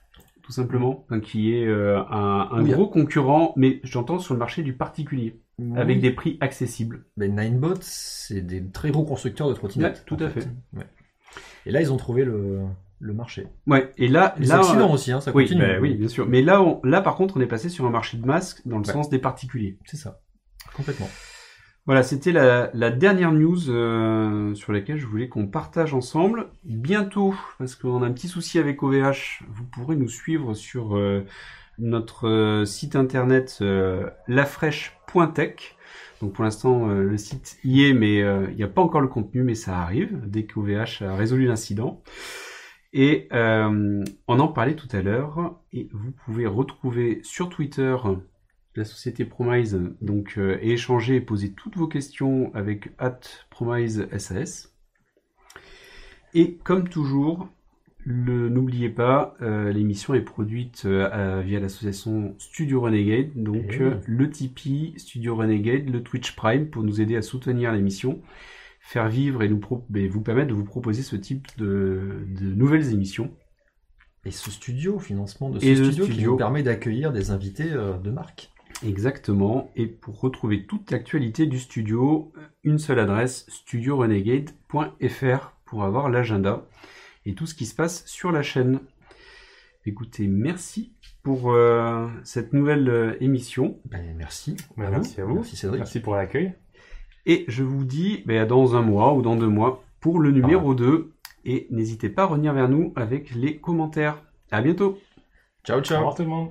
tout simplement, hein, qui est un, un Oui. gros concurrent, mais j'entends sur le marché du particulier, avec des prix accessibles. Mais Ninebot, c'est des très gros constructeurs de trottinettes. Ouais, tout à fait. Ouais. Et là, ils ont trouvé le, le marché. Ouais, et là, Les là, accidents aussi, hein, ça oui, continue. ben oui, bien sûr. Mais là, on- là, par contre, on est passé sur un marché de masques dans le Ouais. sens des particuliers. C'est ça. Complètement. Voilà, c'était la, la dernière news euh, sur laquelle je voulais qu'on partage ensemble. Bientôt, parce qu'on a un petit souci avec OVH, vous pourrez nous suivre sur euh, notre euh, site internet euh, lafresh.tech. Donc pour l'instant, euh, le site y est, mais euh, il n'y a pas encore le contenu, mais ça arrive dès qu'OVH a résolu l'incident. Et euh, on en parlait tout à l'heure, et vous pouvez retrouver sur Twitter la société Promise, donc et échanger et poser toutes vos questions avec at Promise SAS. Et comme toujours, n'oubliez pas, euh, l'émission est produite euh, via l'association Studio Renegade, donc euh, le Tipeee, Studio Renegade, le Twitch Prime pour nous aider à soutenir l'émission, faire vivre et nous pro- et vous permettre de vous proposer ce type de, de nouvelles émissions. Et ce studio, financement de ce Et studio, qui nous permet d'accueillir des invités de marque. Exactement. Et pour retrouver toute l'actualité du studio, une seule adresse, studiorenegade.fr pour avoir l'agenda et tout ce qui se passe sur la chaîne. Écoutez, merci pour euh, cette nouvelle euh, émission. Ben, merci. Ben, À merci à vous. Merci Cédric. Merci pour l'accueil. Et je vous dis ben, dans un mois ou dans deux mois pour le numéro 2. Et n'hésitez pas à revenir vers nous avec les commentaires. À bientôt Ciao, Au ciao. revoir tout le monde.